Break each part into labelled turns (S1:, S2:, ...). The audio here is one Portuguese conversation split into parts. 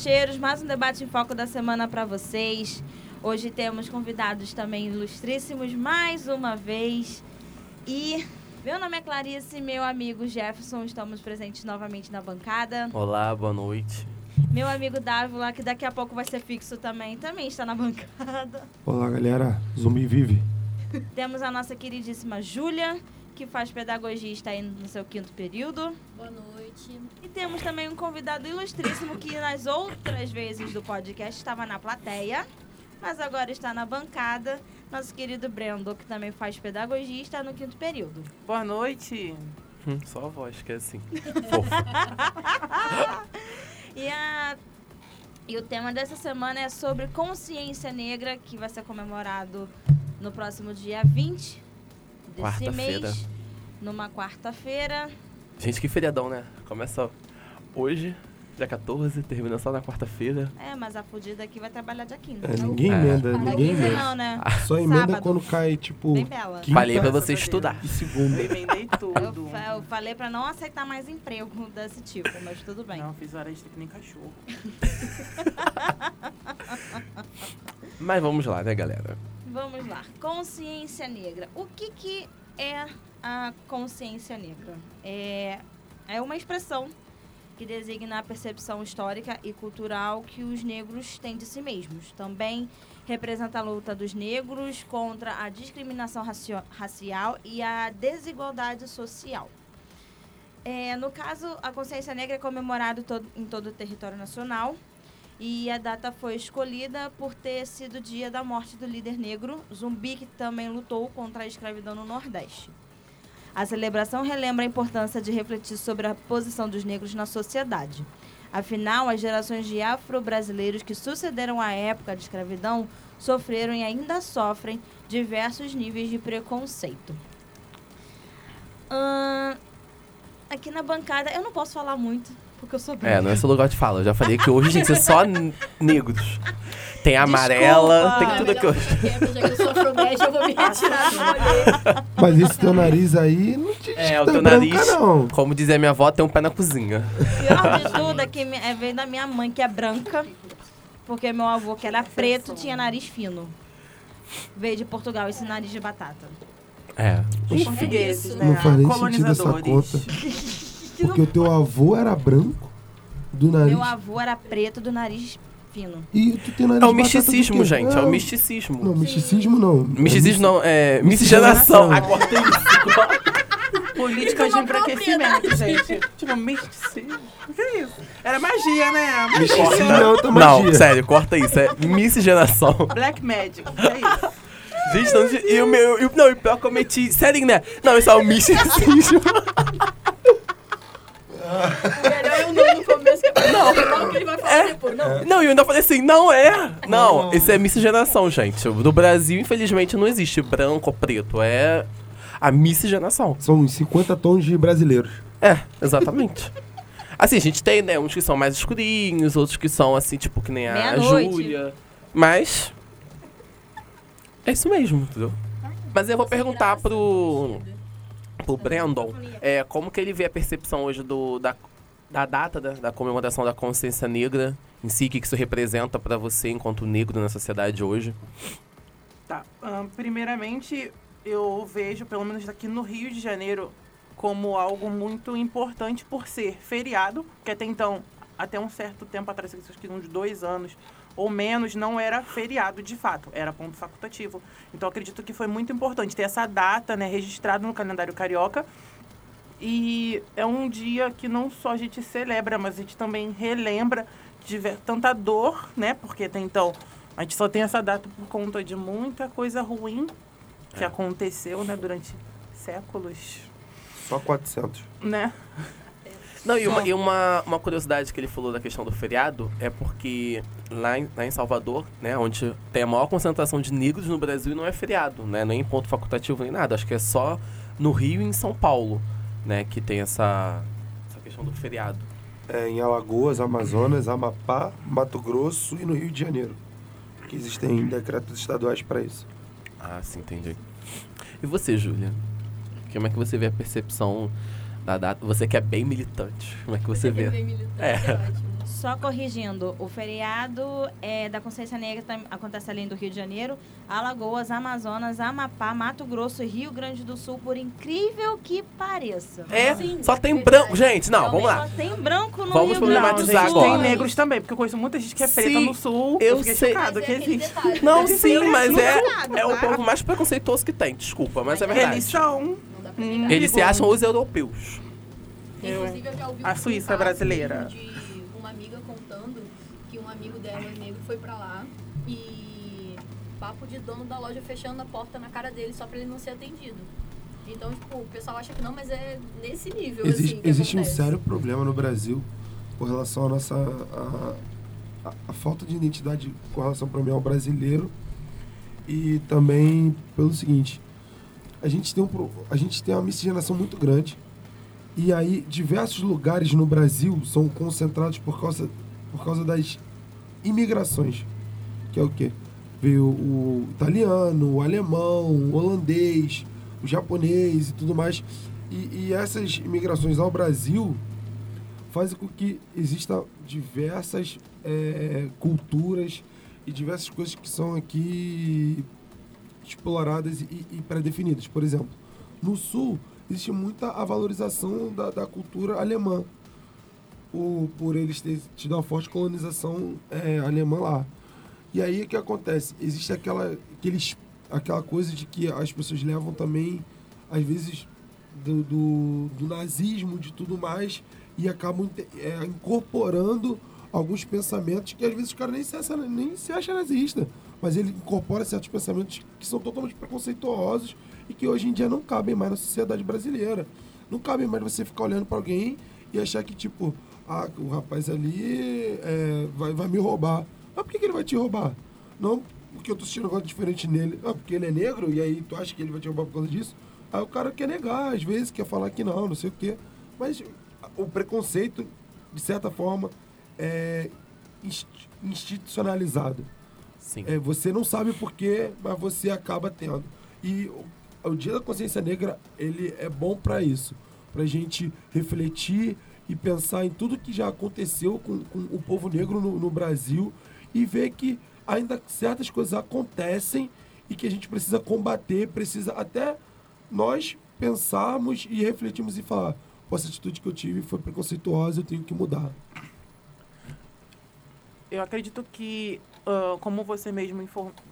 S1: Debacheiros, mais um debate em foco da semana para vocês. Hoje temos convidados também ilustríssimos mais uma vez. E meu nome é Clarice, meu amigo Jefferson, estamos presentes novamente na bancada.
S2: Olá, boa noite.
S1: Meu amigo Dávila, que daqui a pouco vai ser fixo também, também está na bancada.
S3: Olá, galera. Zumbi vive.
S1: Temos a nossa queridíssima Júlia, que faz pedagogia e está indo no seu quinto período.
S4: Boa noite.
S1: E temos também um convidado ilustríssimo que nas outras vezes do podcast estava na plateia, mas agora está na bancada. Nosso querido Brendo, que também faz pedagogia e está no quinto período.
S5: Boa noite.
S2: Hum, só a voz que é assim.
S1: E, a, e o tema dessa semana é sobre consciência negra, que vai ser comemorado no próximo dia 20 desse
S2: Quarta-feira.
S1: mês, numa quarta-feira.
S2: Gente, que feriadão, né? Começa hoje, dia 14, termina só na quarta-feira.
S1: É, mas a fudida aqui vai trabalhar dia 15.
S3: É, ninguém
S2: É.
S3: emenda,
S1: Dia
S3: ninguém
S1: 15
S3: emenda.
S1: não, né?
S3: Só emenda
S1: Sábado.
S3: quando cai, tipo,
S1: Bem bela.
S3: quinta
S2: Falei pra você estudar.
S3: e segunda.
S5: Emendei
S1: Eu,
S5: tudo.
S1: fa- eu falei pra não aceitar mais emprego desse tipo, mas tudo bem.
S5: Não, fiz hora extra que nem cachorro.
S2: Mas vamos lá, né, galera?
S1: Vamos lá. Consciência negra. O que, que é a consciência negra? É, é uma expressão que designa a percepção histórica e cultural que os negros têm de si mesmos. Também representa a luta dos negros contra a discriminação racial e a desigualdade social. É, no caso, a consciência negra é comemorada em todo o território nacional e a data foi escolhida por ter sido o dia da morte do líder negro Zumbi, que também lutou contra a escravidão no Nordeste. A celebração relembra a importância de refletir sobre a posição dos negros na sociedade. Afinal, as gerações de afro-brasileiros que sucederam a época de escravidão sofreram e ainda sofrem diversos níveis de preconceito. Ahn, aqui na bancada, eu não posso falar muito, porque eu sou branca.
S2: É, não é esse lugar de fala. Eu já falei que hoje tem que ser só negros. Tem amarela, tem tudo aqui hoje.
S4: Porque, já que eu sou afromédia, eu vou me retirar do rolê.
S3: Mas esse teu nariz aí não te
S2: É, o
S3: que
S2: teu
S3: tá branca,
S2: nariz-
S3: não.
S2: Como dizia minha avó, tem um pé na cozinha.
S1: pior de tudo é que é, veio da minha mãe, que é branca, porque meu avô, que era preto, tinha nariz fino. Veio de Portugal esse nariz de batata.
S2: É.
S5: Os
S4: É
S5: portugueses,
S4: isso.
S5: né?
S3: Não faz nem sentido essa
S5: Colonizadores.
S3: conta. Porque o teu avô era branco, do nariz.
S1: Meu avô era preto, do nariz fino.
S3: E tu tem nariz
S2: É o misticismo, gente. É o
S3: Não,
S2: misticismo.
S3: Não, misticismo não.
S2: Misticismo não, é miscigenação.
S3: Miscigenação.
S2: Ah, corta isso.
S5: Política de
S4: Uma
S5: embranquecimento, gente. Tipo, misticismo. O que é isso? Era magia, né?
S3: Misticismo
S5: Magia.
S3: é outra
S2: Não, sério, corta isso. É miscigenação.
S5: Black Magic. Que é isso?
S2: Gente, não, e o meu. E, não, e pior que eu meti. Sério, né? Não, isso é o misticismo.
S4: Melhor eu não no começo. Que... Não, não que ele vai falar depois. Não.
S2: Não, e eu ainda falei assim, não é. Não, isso é miscigenação, gente. No Brasil, infelizmente, não existe branco ou preto. É a miscigenação.
S3: São uns 50 tons de brasileiros.
S2: É, exatamente. Assim, a gente tem, né, uns que são mais escurinhos, outros que são, assim, tipo, que nem a. Júlia. Mas. É isso mesmo, entendeu? Mas eu vou perguntar pro, pro Brandon é, como que ele vê a percepção hoje do, da, da data da, da comemoração da consciência negra em si, o que isso representa pra você enquanto negro na sociedade hoje.
S5: Tá. ahn, primeiramente, eu vejo, pelo menos aqui no Rio de Janeiro, como algo muito importante por ser feriado, que até então, até um certo tempo atrás, acho que uns dois anos ou menos, não era feriado de fato, era ponto facultativo. Então, acredito que foi muito importante ter essa data né, registrada no calendário carioca. E é um dia que não só a gente celebra, mas a gente também relembra de tanta dor, né? Porque até então a gente só tem essa data por conta de muita coisa ruim que aconteceu, né, durante séculos,
S3: Só 400.
S5: né?
S2: Não, e, uma, e uma, uma curiosidade que ele falou da questão do feriado é porque lá em, lá em Salvador, né, onde tem a maior concentração de negros no Brasil, não é feriado, né, nem ponto facultativo nem nada. Acho que é só no Rio e em São Paulo, né, que tem essa, essa questão do feriado.
S3: É, em Alagoas, Amazonas, Amapá, Mato Grosso e no Rio de Janeiro. Que existem decretos estaduais para isso.
S2: Ah, sim, entendi. E você, Júlia? Como é que você vê a percepção da data? Você que é bem militante, como é que você vê?
S4: Bem militante,
S2: É.
S4: é ótimo.
S1: Só corrigindo, o feriado é, da Consciência Negra tam- acontece além do Rio de Janeiro, Alagoas, Amazonas, Amapá, Mato Grosso e Rio Grande do Sul, por incrível que pareça.
S2: É,
S6: Sim,
S2: só tem branco. Gente, não, vamos
S1: Só
S2: lá.
S1: tem branco no
S2: Vamos
S1: Rio Grande do
S2: problematizar
S1: Sul.
S2: agora.
S5: Tem negros também, porque eu conheço muita gente que é preta
S2: Sim,
S5: no sul.
S2: eu
S5: fiquei
S2: sei.
S5: chocada
S6: Mas
S5: que
S6: é
S5: existe.
S6: detalhe.
S2: Não, sim, mas é, é o
S5: tá?
S2: povo mais preconceituoso que tem, desculpa, mas é verdade.
S5: Eles são. Hum.
S2: Eles se acham os europeus.
S5: Eu-
S6: Inclusive, eu já ouvi
S5: a
S6: um
S5: Suíça brasileira.
S6: De uma amiga contando que um amigo dela, negro, foi pra lá e papo de dono da loja fechando a porta na cara dele só pra ele não ser atendido. Então, tipo, o pessoal acha que não, mas é nesse nível,
S3: Existe,
S6: assim, que
S3: existe um sério problema no Brasil com relação à nossa. A, a- a falta de identidade com relação para mim ao brasileiro. E também pelo seguinte: a gente tem, um, a gente tem uma miscigenação muito grande. E aí, diversos lugares no Brasil são concentrados por causa, por causa das imigrações. Que é o quê? Veio o italiano, o alemão, o holandês, o japonês e tudo mais. E, e essas imigrações ao Brasil fazem com que exista diversas eh, culturas e diversas coisas que são aqui exploradas e, e pré-definidas. Por exemplo, no Sul existe muita a valorização da, da cultura alemã, o, por eles terem tido uma forte colonização eh, alemã lá. E aí o que acontece? Existe aquela, aqueles, aquela coisa de que as pessoas levam também, às vezes, do, do, do nazismo, de tudo mais, e acabam é, incorporando alguns pensamentos que às vezes o cara nem se acha, nem se acha nazista, mas ele incorpora certos pensamentos que são totalmente preconceituosos e que hoje em dia não cabem mais na sociedade brasileira. Não cabe mais você ficar olhando para alguém e achar que, tipo, ah, o rapaz ali é, vai, vai me roubar. Mas por que, que ele vai te roubar? Não porque eu tô sentindo algo diferente nele. Ah, porque ele é negro e aí tu acha que ele vai te roubar por causa disso? Aí o cara quer negar, às vezes, quer falar que não, não sei o quê. Mas o preconceito, de certa forma, é inst- institucionalizado.
S2: Sim.
S3: É, você não sabe por quê, mas você acaba tendo. E o, o Dia da Consciência Negra, ele é bom para isso. Pra gente refletir e pensar em tudo que já aconteceu com, com o povo negro no, no Brasil e ver que ainda certas coisas acontecem e que a gente precisa combater, precisa até nós pensarmos e refletirmos e falar, "Pô, essa atitude que eu tive foi preconceituosa, eu tenho que mudar.
S5: Eu acredito que, ah, como você mesmo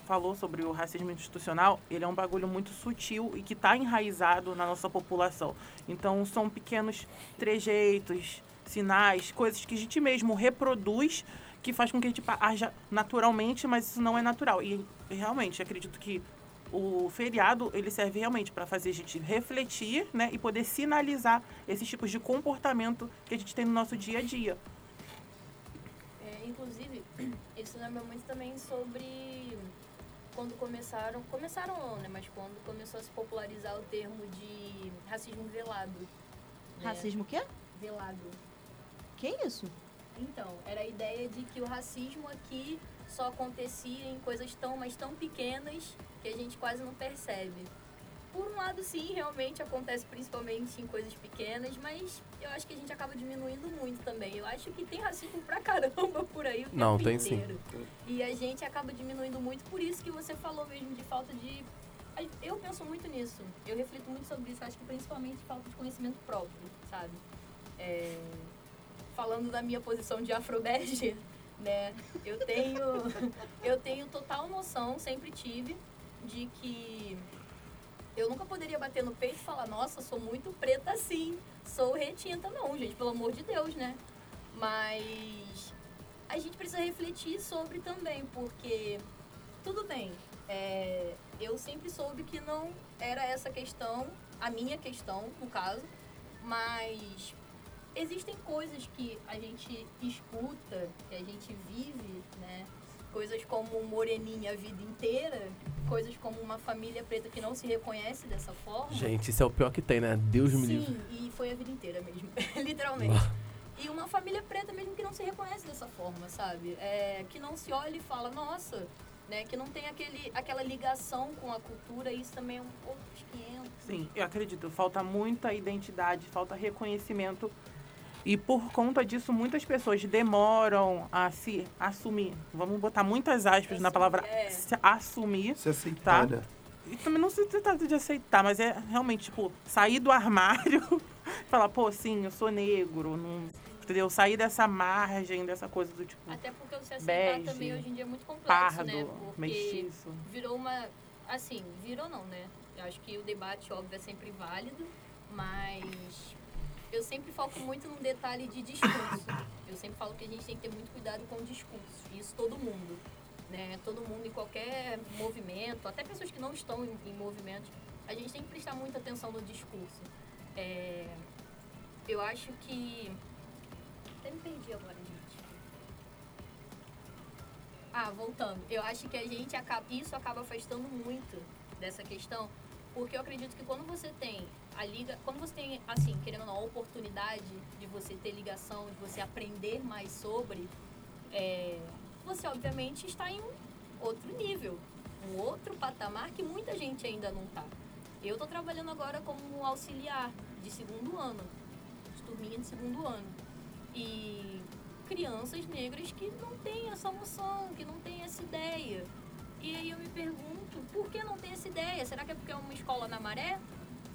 S5: falou sobre o racismo institucional, ele é um bagulho muito sutil e que está enraizado na nossa população. Então, são pequenos trejeitos, sinais, coisas que a gente mesmo reproduz que faz com que a gente haja naturalmente, mas isso não é natural. E, realmente, acredito que o feriado, ele serve realmente para fazer a gente refletir, né, e poder sinalizar esses tipos de comportamento que a gente tem no nosso dia a dia.
S6: Isso lembra muito também sobre quando começaram, começaram não, né? Mas quando começou a se popularizar o termo de racismo velado. né?
S1: Racismo o quê?
S6: Velado.
S1: Que isso?
S6: Então, era a ideia de que o racismo aqui só acontecia em coisas tão, mas tão pequenas que a gente quase não percebe. Por um lado, sim, realmente acontece principalmente em coisas pequenas, mas eu acho que a gente acaba diminuindo muito também. Eu acho que tem racismo pra caramba por aí o
S2: Não, tem sim.
S6: inteiro. E a gente acaba diminuindo muito, por isso que você falou mesmo de falta de. Eu penso muito nisso. Eu reflito muito sobre isso. Acho que principalmente falta de conhecimento próprio, sabe? É, falando da minha posição de afrobege, né? Eu tenho, eu tenho total noção, sempre tive, de que eu nunca poderia bater no peito e falar, nossa, sou muito preta assim, sou retinta. Não, gente, pelo amor de Deus, né? Mas a gente precisa refletir sobre também, porque tudo bem, é, eu sempre soube que não era essa questão, a minha questão, no caso, mas existem coisas que a gente escuta, que a gente vive, né? Coisas como moreninha a vida inteira, coisas como uma família preta que não se reconhece dessa forma.
S2: Gente, isso é o pior que tem, né? Deus me
S6: Sim,
S2: livre.
S6: e foi a vida inteira mesmo, literalmente. E uma família preta mesmo que não se reconhece dessa forma, sabe? É, que não se olha e fala, nossa, né? Que não tem aquele, aquela ligação com a cultura, isso também é um outros 500.
S5: Sim, eu acredito. Falta muita identidade, falta reconhecimento. E por conta disso, muitas pessoas demoram a se assumir. Vamos botar muitas aspas na palavra
S6: É.
S5: se assumir.
S3: Se aceitar,
S5: Tá.
S3: né?
S5: E também não se trata de aceitar, mas é realmente, tipo, sair do armário e falar, pô, sim, eu sou negro. Não, entendeu? Sair dessa margem, dessa coisa do tipo,
S6: Até porque o se aceitar
S5: Bege,
S6: também hoje em dia é muito complexo,
S5: pardo,
S6: né? Porque
S5: mestiço.
S6: virou uma. Assim, virou não, né? Eu acho que o debate, óbvio, é sempre válido, mas eu sempre foco muito num detalhe de discurso. Eu sempre falo que a gente tem que ter muito cuidado com o discurso. Isso todo mundo. Né? Todo mundo em qualquer movimento, até pessoas que não estão em, em a gente tem que prestar muita atenção no discurso. É, eu acho que. Até me perdi agora, gente. Ah, voltando. Eu acho que a gente acaba. Isso acaba afastando muito dessa questão, porque eu acredito que quando você tem a liga. Quando você tem, assim, querendo ou não, a oportunidade de você ter ligação, de você aprender mais sobre, é, você obviamente está em um outro nível, um outro patamar que muita gente ainda não está. Eu estou trabalhando agora como auxiliar de segundo ano, de turminha de segundo ano. E crianças negras que não têm essa noção, que não têm essa ideia. E aí eu me pergunto, por que não tem essa ideia? Será que é porque é uma escola na maré?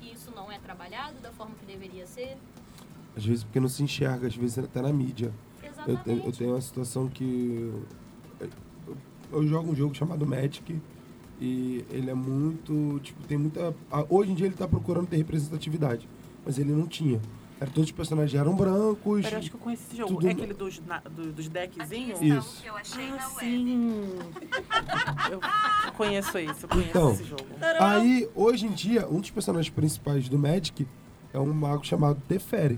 S6: E isso não é trabalhado da forma que deveria ser?
S3: Às vezes porque não se enxerga, às vezes até na mídia. Eu
S6: Exatamente.
S3: tenho, eu tenho uma situação que. eu- Eu jogo um jogo chamado Magic e ele é muito. Tipo, tem muita. Hoje em dia ele tá procurando ter representatividade, mas ele não tinha. Era, todos os personagens eram brancos.
S5: Pera, eu acho que eu conheço esse jogo.
S3: Tudo-
S5: É aquele dos, na- do- dos deckzinhos?
S3: Isso.
S7: que eu achei
S5: Ah,
S7: na web.
S5: sim. Eu conheço esse, eu conheço
S3: Então.
S5: esse jogo.
S3: Aí, hoje em dia, um dos personagens principais do Magic é um mago chamado Teferi.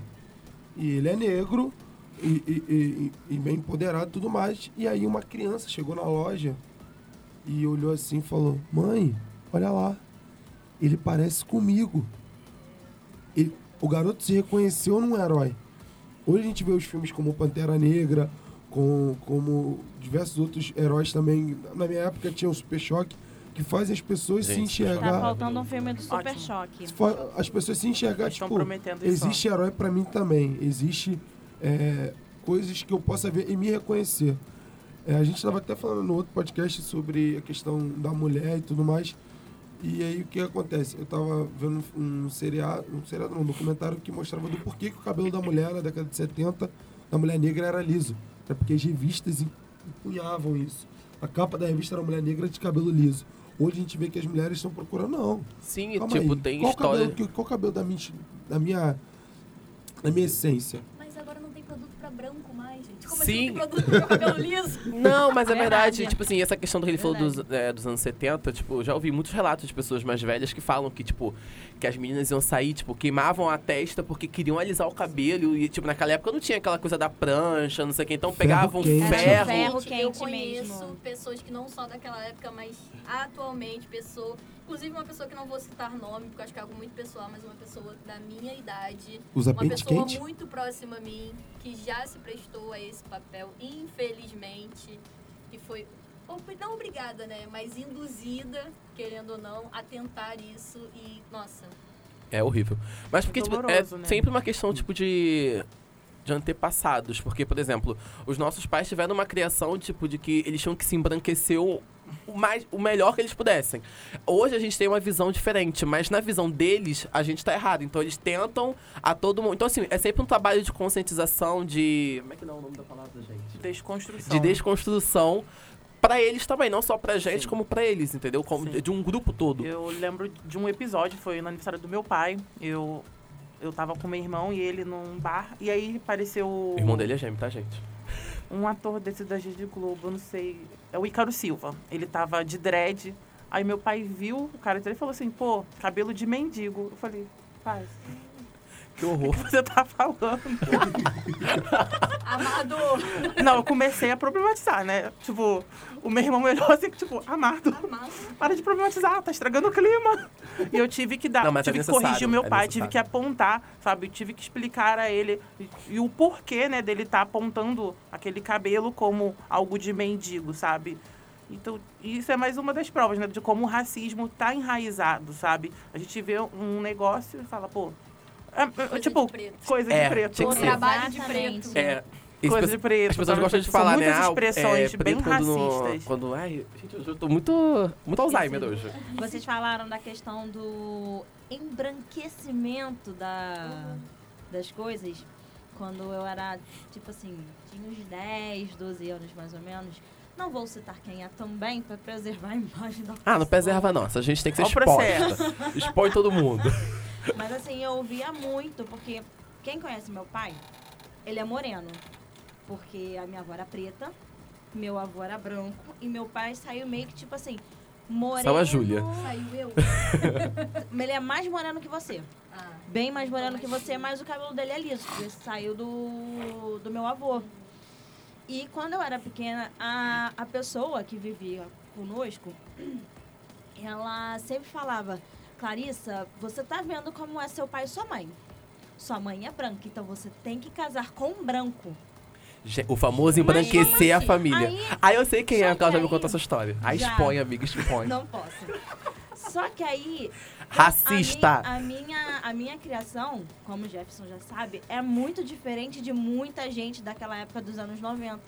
S3: E ele é negro e, e- e- e bem empoderado e tudo mais. E aí uma criança chegou na loja e olhou assim e falou, mãe, olha lá, ele parece comigo. O garoto se reconheceu num herói. Hoje a gente vê os filmes como Pantera Negra, com, como diversos outros heróis também. Na minha época tinha o Super Choque, que fazem as pessoas se
S2: Gente, Super Choque
S1: Tá
S3: enxergar.
S1: faltando um filme do Super
S5: Ótimo.
S1: Choque.
S3: Se as pessoas se enxergar,
S5: Eles estão
S3: tipo,
S5: prometendo isso.
S3: existe herói pra mim também. Existe é, coisas que eu possa ver e me reconhecer. É, a gente estava até falando no outro podcast sobre a questão da mulher e tudo mais. E aí o que acontece? Eu tava vendo um seriado, um seriado, não, um documentário que mostrava do porquê que o cabelo da mulher na década de 70, da mulher negra, era liso. Era porque as revistas empunhavam isso. A capa da revista era uma mulher negra de cabelo liso. Hoje a gente vê que as mulheres estão procurando, não.
S2: Sim,
S3: Calma
S2: tipo,
S3: aí.
S2: tem
S3: qual
S2: história.
S3: Cabelo, qual cabelo da minha, da minha, da minha essência?
S6: Mas agora não tem produto pra branco mais, gente. Como
S2: Sim.
S6: assim não tem produto pro cabelo liso?
S2: Não, mas é verdade.
S1: Verdade.
S2: Tipo assim, essa questão do que ele falou dos, é, dos anos 70, tipo, já ouvi muitos relatos de pessoas mais velhas que falam que, tipo, que as meninas iam sair, tipo, queimavam a testa porque queriam alisar o cabelo. E, tipo, naquela época não tinha aquela coisa da prancha, não sei o que. Então
S3: Ferro
S2: pegavam
S3: quente.
S2: ferro.
S1: Ferro
S6: Gente, eu
S1: quente
S6: conheço
S1: mesmo.
S6: pessoas que não só daquela época, mas atualmente, pessoa, inclusive uma pessoa que não vou citar nome, porque eu acho que é algo muito pessoal, mas uma pessoa da minha idade,
S3: Usa
S6: uma pessoa
S3: quente?
S6: muito próxima a mim, que já se prestou a esse papel, infelizmente, que foi não obrigada, né, mas induzida, querendo ou não, a tentar isso e, nossa,
S2: É horrível. Mas porque, tipo, é
S5: Doloroso, né?
S2: sempre uma questão, tipo, de. De antepassados. Porque, por exemplo, os nossos pais tiveram uma criação, tipo, de que eles tinham que se embranquecer o, o mais, o melhor que eles pudessem. Hoje a gente tem uma visão diferente, mas na visão deles, a gente tá errado. Então eles tentam a todo mundo. Então, assim, é sempre um trabalho de conscientização, de. Como é que não é o nome da palavra, gente?
S5: Desconstrução.
S2: De desconstrução pra eles também, não só pra gente,
S5: Sim.
S2: como pra eles, entendeu? Como
S5: Sim.
S2: de um grupo todo.
S5: Eu lembro de um episódio, foi no aniversário do meu pai. Eu, eu tava com meu irmão e ele num bar. E aí apareceu.
S2: O irmão dele é gêmeo, tá, gente?
S5: um ator desse da Rede Globo, eu não sei. É o Ícaro Silva. Ele tava de dread. Aí meu pai viu o cara e falou assim: pô, cabelo de mendigo. Eu falei: pai,
S2: Que horror.
S5: o que você tá falando?
S6: amado,
S5: não, eu comecei a problematizar, né? Tipo, o meu irmão olhou assim, tipo, amado.
S6: amado.
S5: Para de problematizar, tá estragando o clima. E eu tive que dar,
S2: Não, é
S5: tive que
S2: necessário,
S5: corrigir o meu
S2: é
S5: pai, tive que apontar, sabe? Tive que explicar a ele e, e o porquê, né, dele estar apontando aquele cabelo como algo de mendigo, sabe? Então, isso é mais uma das provas, né, de como o racismo tá enraizado, sabe? A gente vê um negócio e fala, pô, É, é,
S4: Coisa
S5: tipo,
S4: de preto.
S5: coisa
S2: É,
S5: de preto.
S2: tinha que ser.
S4: trabalho de preto.
S2: É. As
S5: Coisa
S2: pessoas-
S5: de preto.
S2: As pessoas gostam de
S5: São
S2: falar, né?
S5: muitas
S2: ah,
S5: expressões
S2: é,
S5: bem racistas.
S2: quando. Ai, gente, eu tô muito. Muito Alzheimer hoje.
S1: Vocês falaram da questão do embranquecimento da, das coisas. Quando eu era, tipo assim, tinha uns 10, 12 anos mais ou menos. Não vou citar quem é também, para preservar a imagem da
S2: Ah, não
S1: pessoa.
S2: preserva não. Essa gente tem que ser exposta. Expõe todo mundo.
S1: Mas assim, eu ouvia muito, porque quem conhece meu pai, ele é moreno. Porque a minha avó era preta, meu avô era branco, e meu pai saiu meio que tipo assim, moreno.
S2: Só a Júlia.
S4: Saiu eu.
S1: Ele é mais moreno que você.
S4: Ah,
S1: Bem mais moreno que você, mas o cabelo dele é liso, porque saiu do, do meu avô. E quando eu era pequena, a, a pessoa que vivia conosco, ela sempre falava, Clarissa, você tá vendo como é seu pai e sua mãe. Sua mãe é branca, então você tem que casar com um branco.
S2: O famoso embranquecer a
S1: assim?
S2: família.
S1: Aí-
S2: Aí eu sei quem é, porque ela já me contou essa história. Aí
S1: Já.
S2: expõe, amiga, expõe.
S1: Não posso. Só que aí.
S2: Racista.
S1: A, a minha, a minha criação, como o Jefferson já sabe, é muito diferente de muita gente daquela época dos anos 90.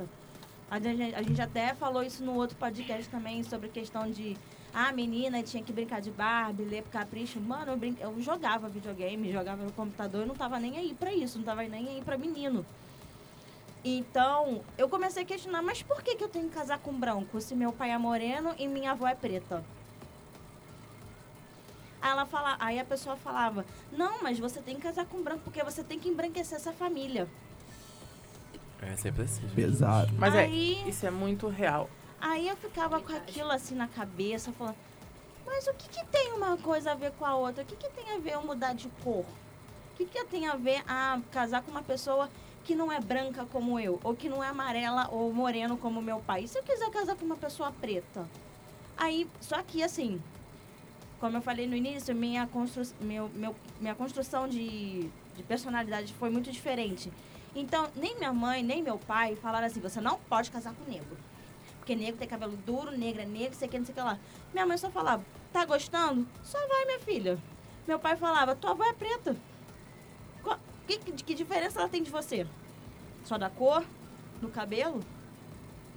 S1: A gente, a gente até falou isso no outro podcast também, sobre questão de. Ah, menina tinha que brincar de Barbie, ler pro capricho. Mano, eu, brin... eu jogava videogame, jogava no computador, eu não tava nem aí pra isso, não tava nem aí pra menino. Então, eu comecei a questionar, mas por que, que eu tenho que casar com branco se meu pai é moreno e minha avó é preta? Aí, ela fala, aí a pessoa falava, não, mas você tem que casar com branco porque você tem que embranquecer essa família.
S2: É sempre assim.
S3: Pesado.
S5: Mas
S1: Aí-
S5: é, isso é muito real.
S1: Aí eu ficava com aquilo assim na cabeça, falando, mas o que, que tem uma coisa a ver com a outra? O que, que tem a ver eu mudar de cor? O que, que tem a ver a casar com uma pessoa que não é branca como eu? Ou que não é amarela ou moreno como meu pai? E se eu quiser casar com uma pessoa preta? Aí, só que assim, como eu falei no início, minha, constru meu, meu, minha construção de, de personalidade foi muito diferente. Então, nem minha mãe, nem meu pai falaram assim, você não pode casar com negro. Porque negro tem cabelo duro, negro é negro, sei que, não sei o que lá. Minha mãe só falava, tá gostando? Só vai, minha filha. Meu pai falava, tua avó é preta. Que, que, que diferença ela tem de você? Só da cor? Do cabelo?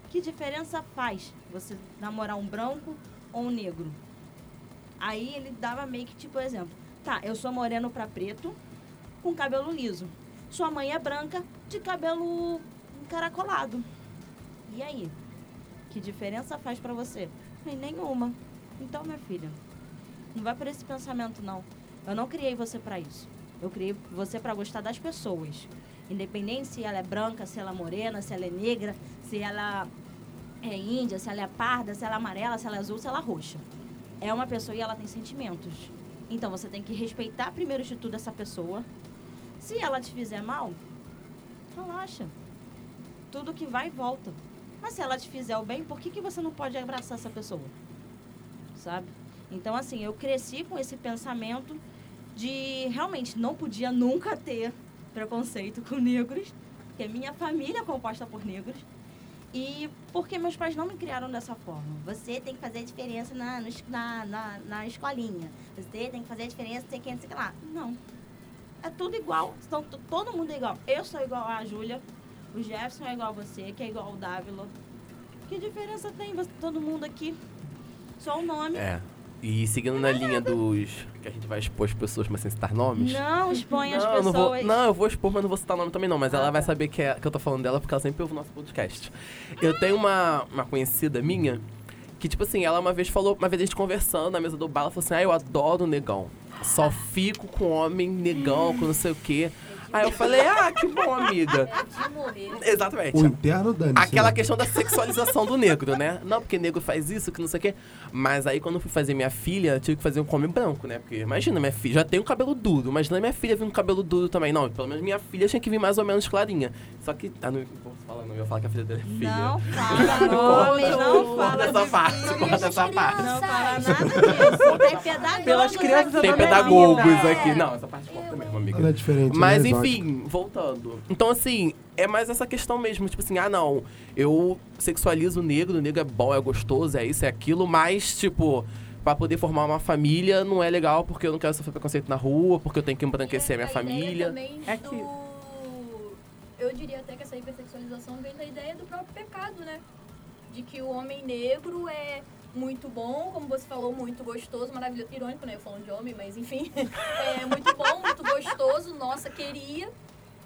S1: Que diferença faz você namorar um branco ou um negro? Aí ele dava meio que tipo exemplo. Tá, eu sou moreno pra preto, com cabelo liso. Sua mãe é branca, de cabelo encaracolado. E aí? Que diferença faz pra você? Falei, nenhuma. Então, minha filha, não vai por esse pensamento, não. Eu não criei você pra isso. Eu criei você pra gostar das pessoas. Independente se ela é branca, se ela é morena, se ela é negra, se ela é índia, se ela é parda, se ela é amarela, se ela é azul, se ela é roxa. É uma pessoa e ela tem sentimentos. Então você tem que respeitar primeiro de tudo essa pessoa. Se ela te fizer mal, relaxa. Tudo que vai volta. Mas se ela te fizer o bem, por que, que você não pode abraçar essa pessoa? Sabe? Então, assim, eu cresci com esse pensamento de realmente não podia nunca ter preconceito com negros, porque minha família é composta por negros. E porque meus pais não me criaram dessa forma. Você tem que fazer diferença na, na, na, na escolinha. Você tem que fazer diferença, sei quem, sei que lá. Não. É tudo igual. Então, todo mundo é igual. Eu sou igual a Júlia. O Jefferson é igual a você, que é igual ao Dávila. Que diferença tem todo mundo aqui? Só o nome.
S2: É. E seguindo na linha dos. que a gente vai expor as pessoas, mas sem citar nomes.
S1: Não expõe as pessoas.
S2: não, vou, não, eu vou expor, mas não vou citar nome também não. Mas
S1: Ah,
S2: ela vai
S1: tá.
S2: saber que, é, que eu tô falando dela porque ela sempre ouve o nosso podcast. Eu tenho uma, uma conhecida minha que, tipo assim, ela uma vez falou, uma vez a gente conversando na mesa do bar, ela falou assim, ah, eu adoro negão. Só fico com homem negão, com não sei o quê. Aí eu falei, ah, que bom, amiga.
S4: É.
S2: Exatamente.
S3: O interno dane
S2: Aquela questão da sexualização do negro, né? Não, porque negro faz isso, que não sei o quê. Mas aí quando eu fui fazer minha filha, eu tive que fazer um come branco, né? Porque imagina, minha filha já tem um cabelo duro, imagina minha filha vir com cabelo duro também. Não, pelo menos minha filha tinha que vir mais ou menos clarinha. Só que. Ah, não posso falar, não. Eu ia falar que a filha dela é feia.
S1: Não fala nomes, não fala
S2: essa parte, corta essa parte.
S1: Não fala nada disso. Tem pedagogos
S5: Pelas crianças
S1: aqui.
S2: Tem pedagogos
S5: É.
S2: aqui. Não, essa parte corta mesmo, amiga.
S3: Ela é diferente.
S2: Mas
S3: é exótica.
S2: Enfim, voltando. Então, assim, é mais essa questão mesmo. Tipo assim, ah, não, eu sexualizo o negro, o negro é bom, é gostoso, é isso, é aquilo, mas, tipo, pra poder formar uma família não é legal porque eu não quero sofrer preconceito na rua, porque eu tenho que embranquecer a minha família.
S6: também
S5: É que-
S6: do- Eu diria até que essa hipersexualização vem da ideia do próprio pecado, né? De que o homem negro é muito bom, como você falou, muito gostoso, maravilhoso. Irônico, né? Eu falando de homem, mas enfim. É muito bom, muito gostoso, nossa, queria.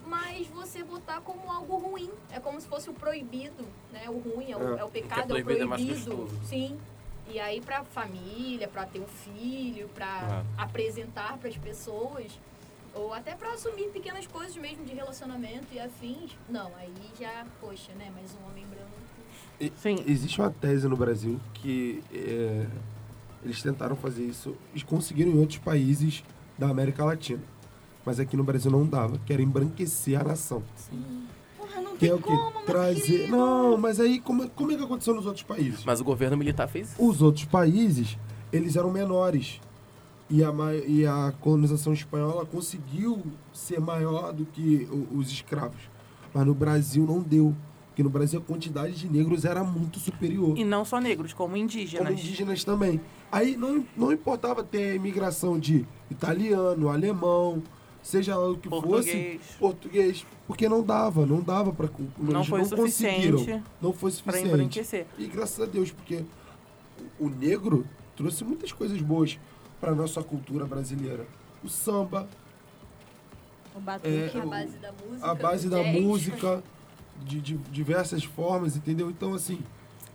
S6: Mas você botar como algo ruim. É como se fosse o proibido, né? O ruim é o,
S3: É.
S6: é o pecado, é o
S2: proibido é.
S6: Sim. E aí pra família, pra ter um filho, pra
S2: É.
S6: apresentar pras pessoas, ou até pra assumir pequenas coisas mesmo de relacionamento e afins. Não, aí já, poxa, né? Mas um homem.
S5: Sim.
S3: Existe uma tese no Brasil que é, eles tentaram fazer isso e conseguiram em outros países da América Latina. Mas aqui no Brasil não dava, que era embranquecer a nação.
S1: Porra, não
S3: Que
S1: tem
S3: é o
S1: meu
S3: Trazer. Não, mas aí como, é- como é que aconteceu nos outros países?
S2: Mas o governo militar fez isso.
S3: Os outros países, eles eram menores. E a, e a colonização espanhola conseguiu ser maior do que os escravos. Mas no Brasil não deu. Porque no Brasil a quantidade de negros era muito superior.
S5: E não só negros, como indígenas.
S3: Como indígenas também. Aí não, não importava ter a imigração de italiano, alemão, seja lá o que fosse,
S5: Português.
S3: português. Porque não dava, não dava para
S5: Não foi o suficiente
S3: Não foi
S5: Pra
S3: suficiente.
S5: embranquecer.
S3: E graças a Deus, porque o negro trouxe muitas coisas boas para nossa cultura brasileira. O samba,
S1: O batuque.
S3: É,
S6: a base da música.
S3: a base da
S6: jazz.
S3: música, de, de diversas formas, entendeu? Então, assim,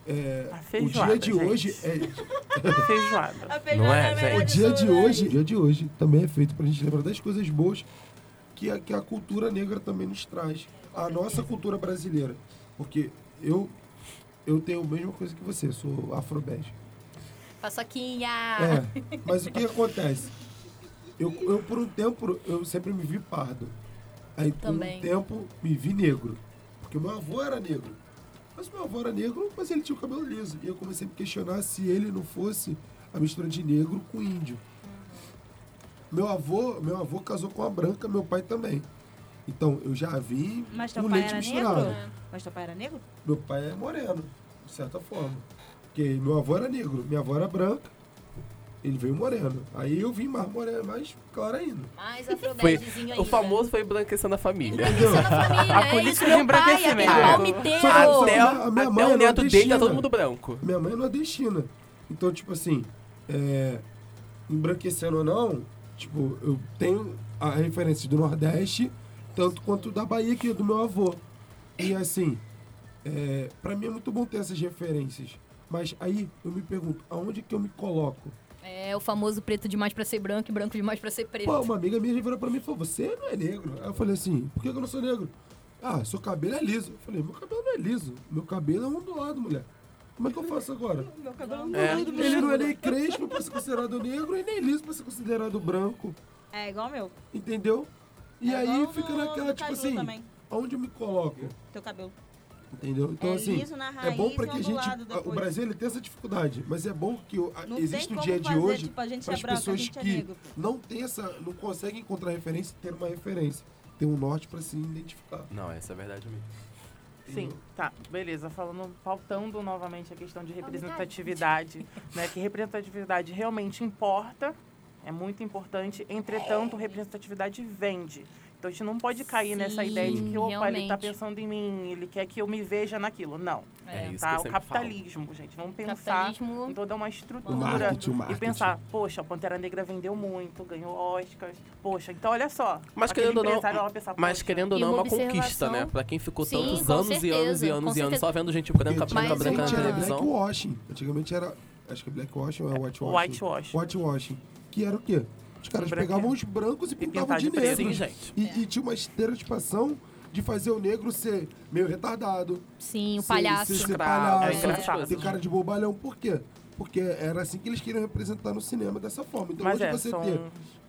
S3: é,
S5: A
S3: o
S5: feijoada,
S3: dia de
S5: gente.
S3: hoje é,
S5: Feijoada.
S1: A feijoada
S2: Não é,
S1: a melhor
S3: o dia de hoje, dia de hoje também é feito pra gente lembrar das coisas boas que a, que a cultura negra também nos traz. A nossa cultura brasileira. Porque eu eu tenho a mesma coisa que você, sou afrobege.
S6: Paçoquinha!
S3: É, mas o que acontece? Eu, eu, por um tempo, eu sempre me vi pardo. Aí, por um tempo, me vi negro. Porque meu avô era negro. Mas meu avô era negro, mas ele tinha o cabelo liso. E eu comecei a me questionar se ele não fosse a mistura de negro com índio. Meu avô, meu avô casou com a branca, meu pai também. Então, eu já vi
S1: Mas teu
S3: com
S1: pai
S3: leite
S1: era
S3: misturado.
S1: negro? Mas teu pai era negro?
S3: Meu pai é moreno, de certa forma. Porque meu avô era negro, minha avó era branca, ele veio moreno. Aí eu vim mais moreno, mais claro ainda.
S6: Mais
S2: Foi,
S6: afrobegezinho ainda.
S2: o famoso foi embranquecendo a família.
S6: Embranquecendo a família,
S5: A
S6: é
S5: política
S6: isso.
S5: de
S6: Meu pai, aquele
S5: embranquecimento.
S3: que
S2: Até,
S3: a minha
S2: até
S3: mãe
S2: o
S3: é
S2: neto dele tá todo mundo branco.
S3: Minha mãe é nordestina. Então, tipo assim, é, embranquecendo ou não, tipo, eu tenho a referência do Nordeste, tanto quanto da Bahia, que é do meu avô. E assim, é, pra mim é muito bom ter essas referências. Mas aí eu me pergunto, aonde que eu me coloco?
S6: É o famoso preto demais pra ser branco e branco demais pra ser preto.
S3: Pô, uma amiga minha já virou pra mim e falou, você não é negro. Aí eu falei assim, por que eu não sou negro? Ah, seu cabelo é liso. Eu falei, meu cabelo não é liso. Meu cabelo é ondulado, mulher. Como é que eu faço agora?
S1: Meu cabelo
S2: É.
S3: Ele não é nem crespo pra ser considerado negro e nem liso pra ser considerado branco.
S1: É igual o meu.
S3: Entendeu? E
S1: É
S3: aí fica
S1: no-
S3: naquela,
S1: no
S3: tipo assim,
S1: também.
S3: aonde eu me coloco?
S1: Teu cabelo.
S3: Entendeu? Então,
S1: é
S3: assim,
S1: liso na
S3: é
S1: raiz
S3: bom pra
S1: e
S3: que a gente. O. Brasil ele tem essa dificuldade, mas é bom que o, existe
S1: como
S3: dia de
S1: fazer,
S3: hoje
S1: tipo, a gente
S3: para
S1: é
S3: as
S1: a
S3: pessoas
S1: é
S3: que
S1: negro.
S3: não tem essa, não conseguem encontrar referência, ter uma referência, ter um norte pra se identificar.
S2: Não, essa é a verdade mesmo.
S5: Sim, tá, beleza. Falando, pautando novamente a questão de representatividade, né? Que representatividade realmente importa, é muito importante. Entretanto, representatividade vende. Então a gente não pode cair nessa
S6: Sim,
S5: ideia de que, opa, ele tá
S6: realmente.
S5: pensando em mim, ele quer que eu me veja naquilo. Não.
S2: É, isso que
S5: tá?
S2: eu
S5: O capitalismo, gente. Vamos pensar
S6: Capitalismo.
S5: em toda uma
S3: O
S5: estrutura.
S3: marketing, o
S5: E
S3: marketing.
S5: pensar, poxa, a Pantera Negra vendeu muito, ganhou Oscars. Poxa, então olha só.
S2: Mas querendo ou não-
S5: empresário, ela pensa,
S2: Mas querendo ou
S6: E
S2: não, é
S6: uma
S2: uma conquista,
S6: observação-
S2: né? Pra quem ficou
S6: Sim,
S2: tantos anos e anos e
S6: certeza,
S2: anos e anos
S6: certeza.
S2: só vendo gente branca, branca, branca na televisão.
S3: blackwashing. Antigamente era, acho que é blackwashing ou é whitewashing?
S5: Whitewash.
S3: Whitewashing. Que era o quê? Os caras pegavam os brancos e pintavam de
S5: de
S3: negro.
S2: Sim, gente.
S3: E, e tinha uma estereotipação de fazer o negro ser meio retardado,
S6: Sim, o
S3: ser-
S6: palhaço.
S3: Ser, ser palhaço,
S5: é
S3: ter cara de bobalhão. Por quê? Porque era assim que eles queriam representar no cinema dessa forma. Então
S5: Mas
S3: hoje
S5: é,
S3: você
S5: são...
S3: ter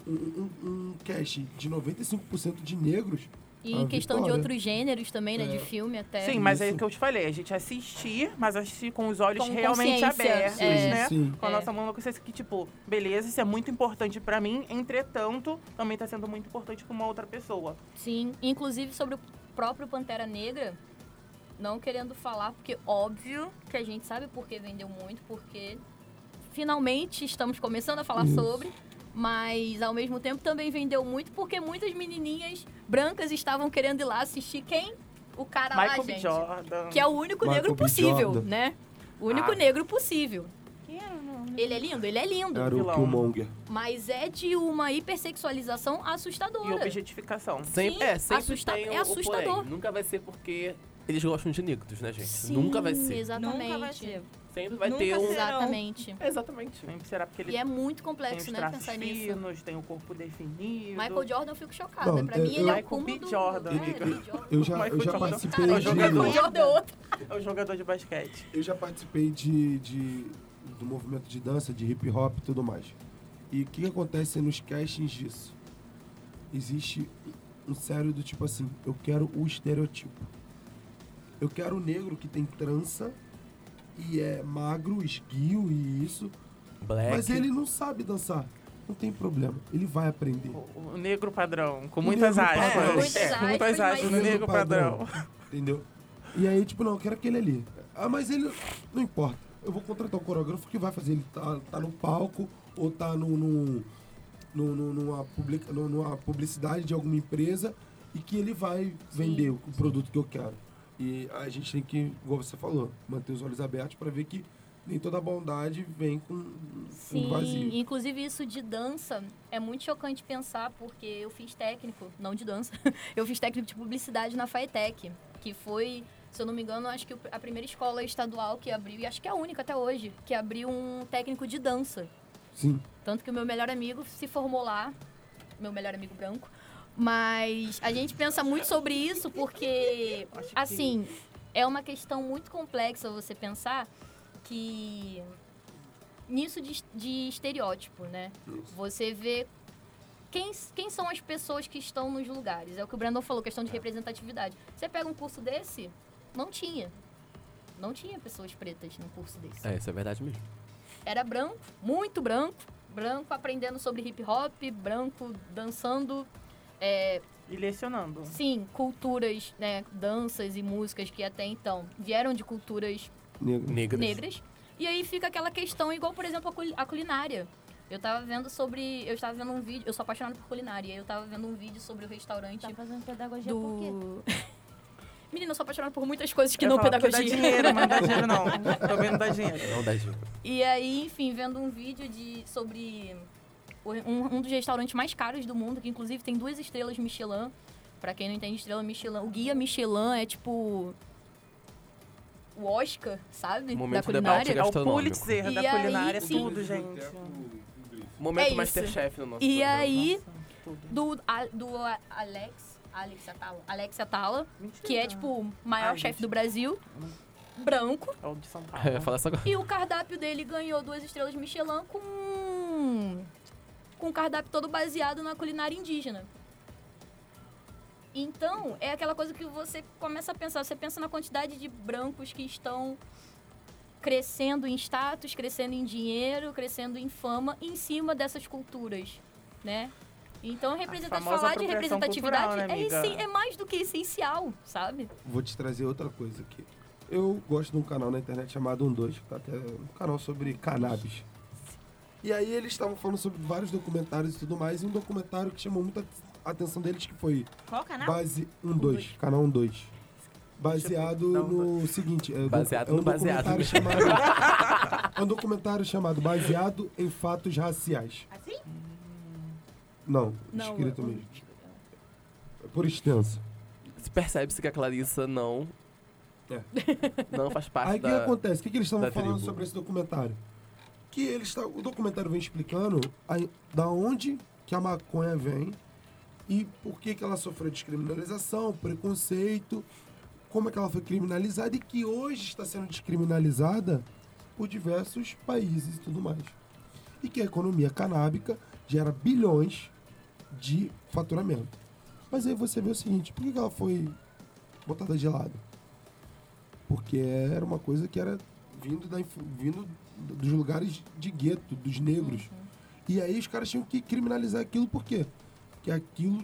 S3: um, um, um cast de 95% de negros,
S6: E
S3: a
S6: em questão de
S3: vitória.
S6: outros gêneros também, né?
S3: É.
S6: De filme até.
S5: Sim, mas é
S3: Isso.
S5: o que eu te falei, a gente assistir, mas assistir com os olhos
S6: Com
S5: realmente abertos,
S6: é.
S5: né?
S3: Sim.
S5: Com a
S6: É.
S5: nossa mão na consciência que, tipo, beleza, isso é muito importante pra mim, entretanto, também tá sendo muito importante pra uma outra pessoa.
S6: Sim, inclusive sobre o próprio Pantera Negra, não querendo falar, porque óbvio que a gente sabe por que vendeu muito, porque finalmente estamos começando a falar
S3: Isso.
S6: sobre. Mas ao mesmo tempo também vendeu muito porque muitas menininhas brancas estavam querendo ir lá assistir quem? O cara lá,
S5: Michael B.
S6: gente.
S5: Jordan.
S6: Que é o único
S3: Michael
S6: negro
S3: B.
S6: possível,
S3: Jordan.
S6: né? O único
S2: Ah.
S6: negro possível.
S1: Quem era o nome?
S6: Ele é lindo, ele é lindo.
S3: Era o. Killmonger.
S6: Mas é de uma hipersexualização
S5: E
S6: assustadora.
S5: objetificação.
S2: Sempre,
S6: Sim,
S2: é, sempre
S6: assusta- é assustador.
S2: Nunca vai ser porque eles gostam de negros, né, gente?
S6: Sim,
S2: Nunca vai ser.
S6: Exatamente.
S1: Nunca vai ser.
S2: Sempre vai
S1: Nunca
S2: ter um...
S6: Exatamente.
S2: Exatamente.
S5: Sempre será porque ele
S6: E é muito
S5: tem
S6: complexo,
S5: os
S6: né, pensar nisso.
S5: finos, tem o corpo definido.
S6: Michael Jordan eu fico chocada.
S3: Não,
S6: pra
S3: eu-
S6: mim ele é
S3: eu-
S6: o cúmulo do...
S5: Jordan,
S6: É. B. Jordan.
S3: Eu já, eu
S5: Michael
S3: já
S5: Jordan.
S3: participei
S5: o
S3: de.
S6: Michael Jordan é outro.
S5: É o jogador de basquete.
S3: Eu já participei de, de- do movimento de dança, de hip hop e tudo mais. E o que, que acontece nos castings disso? Existe um sério do tipo assim, eu quero o estereotipo. Eu quero o negro que tem trança e é magro, esguio e isso,
S2: Black.
S3: mas ele não sabe dançar. Não tem problema, ele vai aprender.
S5: O, o negro padrão, com
S3: O
S5: muitas aspas.
S3: padrão.
S6: Muitas
S5: É, com muitas
S6: aspas,
S5: o negro padrão.
S3: Entendeu? E aí, tipo, não, eu quero aquele ali. Ah, mas ele. Não importa. Eu vou contratar um coreógrafo que vai fazer ele tá, tá no palco ou tá no, no, no- no- numa, publica, no- numa publicidade de alguma empresa e que ele vai vender o produto que eu quero. E a gente tem que, igual você falou, manter os olhos abertos para ver que nem toda bondade vem com um
S6: Sim,
S3: vazio.
S6: inclusive isso de dança é muito chocante pensar, porque eu fiz técnico, não de dança, eu fiz técnico de publicidade na FAETEC, que foi, se eu não me engano, acho que a primeira escola estadual que abriu, e acho que é a única até hoje, que abriu um técnico de dança.
S3: Sim.
S6: Tanto que o meu melhor amigo se formou lá, meu melhor amigo branco. Mas a gente pensa muito sobre isso porque, assim, é uma questão muito complexa você pensar que nisso de, de estereótipo, né? Você vê quem, quem são as pessoas que estão nos lugares. É o que o Brandon falou, questão de representatividade. Você pega um curso desse, não tinha. Não tinha pessoas pretas num curso desse
S2: É, isso é verdade mesmo.
S6: era branco, muito branco, branco aprendendo sobre hip hop, branco dançando, é,
S5: E lecionando.
S6: sim, culturas, né, danças e músicas que até então vieram de culturas.
S2: Negras.
S6: negras. E aí fica aquela questão, igual, por exemplo, a, cul- a culinária. Eu tava vendo sobre. Eu estava vendo um vídeo. Eu sou apaixonada por culinária. E aí eu tava vendo um vídeo sobre o restaurante
S1: Tá fazendo pedagogia por quê?
S6: do. Menina, eu sou apaixonada por muitas coisas que
S5: Eu
S6: não
S5: falo,
S6: pedagogia.
S5: Dá dinheiro, mas não dá dinheiro não. Também não dá dinheiro.
S2: Não dá dica.
S6: E aí, enfim, vendo um vídeo de, sobre um, um dos restaurantes mais caros do mundo, que inclusive tem duas estrelas Michelin. Pra quem não entende estrela Michelin, o guia Michelin é tipo o Oscar, sabe?
S2: Momento
S6: da culinária.
S2: debate
S5: É o. Pulitzer
S6: E
S5: da
S6: aí,
S5: culinária,
S6: sim.
S5: tudo, gente.
S2: Momento
S6: É isso.
S2: Masterchef no nosso
S6: E
S2: programa.
S6: aí,
S5: Nossa,
S6: do, a- do a- Alex, Alex Atala, Alex Atala,
S5: Mentira.
S6: que é tipo o maior
S5: Ai,
S6: chefe
S5: gente.
S6: do Brasil, branco.
S5: É o de São Paulo.
S2: É, fala isso agora.
S6: E o cardápio dele ganhou duas estrelas Michelin com com um cardápio todo baseado na culinária indígena. Então, é aquela coisa que você começa a pensar, você pensa na quantidade de brancos que estão crescendo em status, crescendo em dinheiro, crescendo em fama em cima dessas culturas, né? Então, representa falar de representatividade
S5: cultural, né,
S6: é, é mais do que essencial, sabe?
S3: Vou te trazer outra coisa aqui. Eu gosto de um canal na internet chamado 12, que tá até um canal sobre cannabis. E aí eles estavam falando sobre vários documentários e tudo mais, e um documentário que chamou muita atenção deles que foi
S1: Qual canal?
S3: base 12, canal 12. Baseado no seguinte, é,
S2: Baseado
S3: é um
S2: no baseado,
S3: documentário chamado É um documentário chamado Baseado em Fatos Raciais.
S1: Assim?
S3: Não,
S6: Não,
S3: escrito
S6: eu-
S3: mesmo. É por extenso.
S2: Se percebe-se que a Clarissa não. Não faz parte
S3: Aí o que acontece? O que, que eles estavam falando
S2: tribo.
S3: sobre esse documentário? Que eles tá, o documentário vem explicando a, da onde que a maconha vem e por que, que ela sofreu descriminalização, preconceito, como é que ela foi criminalizada e que hoje está sendo descriminalizada por diversos países e tudo mais. E que a economia canábica gera bilhões de faturamento. Mas aí você vê o seguinte, por que, que ela foi botada de lado? Porque era uma coisa que era vindo, da, vindo dos lugares de gueto, dos negros. E aí os caras tinham que criminalizar aquilo por quê? Porque aquilo.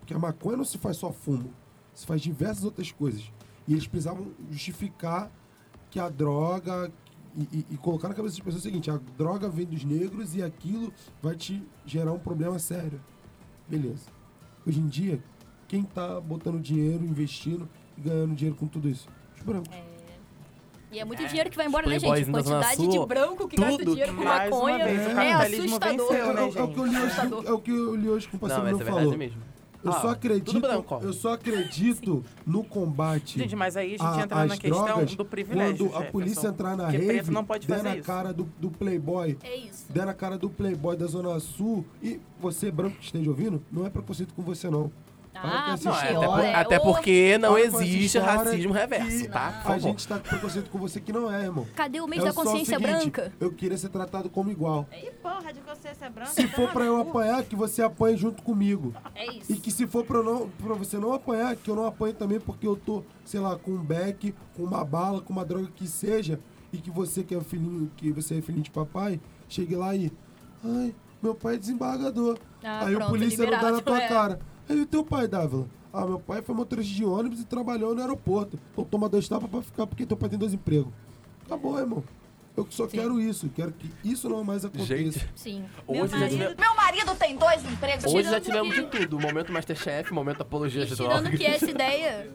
S3: Porque a maconha não se faz só fumo, se faz diversas outras coisas. E eles precisavam justificar que a droga e, e- e colocar na cabeça das pessoas o seguinte: a droga vem dos negros e aquilo vai te gerar um problema sério. Beleza. Hoje em dia, quem tá botando dinheiro, investindo e ganhando dinheiro com tudo isso? Os brancos.
S4: E é muito dinheiro que vai embora, né, gente? Quantidade
S2: Sul,
S4: de branco que gasta dinheiro com maconha
S5: vez,
S4: é assustador.
S5: venceu,
S3: É,
S5: né,
S3: o- é o que eu li hoje,
S4: Assustador.
S3: é o que eu li hoje com o
S2: Não, é
S3: Bruno
S2: verdade
S3: falou. Eu
S2: Ah,
S3: só acredito,
S2: branco,
S3: eu só acredito no combate.
S5: Gente, mas aí a gente
S3: a-
S5: entra na questão
S3: drogas,
S5: do privilégio.
S3: Quando a polícia entrar na rede,
S5: não pode
S3: der na
S5: isso.
S3: cara do, do playboy,
S4: É isso.
S3: der na cara do playboy da Zona Sul, e você, branco que esteja ouvindo, não é preconceito com você, não.
S4: Ah,
S2: Não, é, até, por-
S4: é,
S2: até porque não existe racismo reverso, tá? Por
S3: A
S2: favor.
S3: gente tá com preconceito com você que não é, irmão.
S4: Cadê o mês
S3: É
S4: da consciência
S3: seguinte,
S4: branca?
S3: Eu queria ser tratado como igual.
S1: E porra, de você ser branco.
S3: Se for pra eu apanhar, que você apanhe junto comigo.
S4: É isso.
S3: E que se for pra, eu não, pra você não apanhar, que eu não apanhe também porque eu tô, sei lá, com um beck, com uma bala, com uma droga que seja, e que você que é filhinho, que você é filhinho de papai, chegue lá e. Ai, meu pai é desembargador.
S4: Ah,
S3: Aí
S4: pronto,
S3: o polícia não dá na tua
S4: é.
S3: cara. Aí o teu pai, Dávila? Ah, meu pai foi motorista de ônibus e trabalhou no aeroporto. Então toma dois tapas pra ficar porque teu pai tem dois empregos. Acabou, irmão. Eu só quero isso. Quero que isso não mais aconteça.
S2: Gente,
S4: Sim.
S1: Meu
S2: hoje já,
S1: marido-
S2: tivemos,
S6: Meu marido tem dois empregos.
S2: hoje já
S4: tirando
S2: tivemos
S4: que-
S2: de tudo. Momento Masterchef, momento apologia de
S4: Tirando que essa ideia...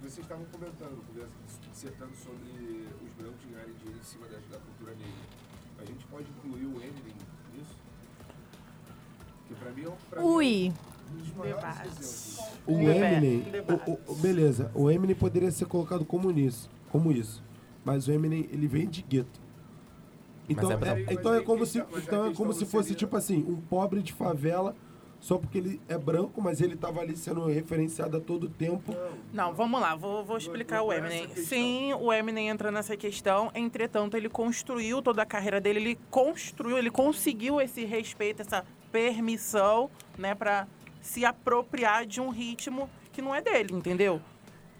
S8: Vocês estavam comentando, dissertando sobre os brancos ganharem dinheiro em cima da, da cultura negra. A gente pode incluir o Eminem nisso? Porque pra mim é um, pra mim
S4: Ui.
S8: é dos maiores
S5: Debate.
S3: O Eminem,
S5: debate.
S3: o- o- beleza, o Eminem poderia ser colocado como nisso, como isso. Mas o Eminem, ele vem de gueto. Então
S2: é
S3: é, então é como se, então é como se fosse tipo assim, um pobre de favela, só porque ele é branco, mas ele tava ali sendo referenciado a todo tempo.
S5: Não, vamos lá, vou, vou explicar o Eminem. Sim, o Eminem entra nessa questão, entretanto, ele construiu toda a carreira dele, ele construiu, ele conseguiu esse respeito, essa permissão, né, pra se apropriar de um ritmo que não é dele, entendeu?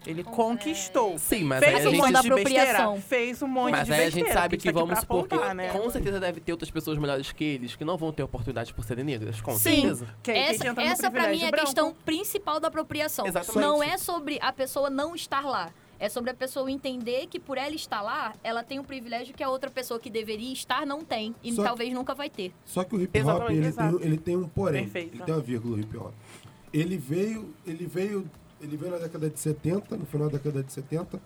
S5: Ele conquistou.
S2: Sim, mas
S5: fez
S2: aí a
S5: um
S2: gente...
S5: monte de besteira,
S4: apropriação.
S5: fez um monte
S2: Mas
S5: de
S2: aí a
S5: besteira.
S2: gente sabe
S5: isso
S2: que
S5: aqui
S2: vamos supor que
S5: né?
S2: com certeza deve ter outras pessoas melhores que eles que não vão ter oportunidade por serem negras. Com
S4: Sim.
S2: certeza.
S5: Que
S4: Essa,
S5: que
S4: essa pra mim é a
S5: branco.
S4: questão principal da apropriação.
S2: Exatamente.
S4: Não é sobre a pessoa não estar lá. É sobre a pessoa entender que por ela estar lá, ela tem um privilégio que a outra pessoa que deveria estar não tem. E
S3: Só-
S4: talvez nunca vai ter.
S3: Só que o hip hop, ele tem, ele tem um porém.
S5: Perfeito.
S3: Ele tem uma vírgula, o hip hop. Ele veio, ele veio, ele veio na década de 70, no final da década de 70,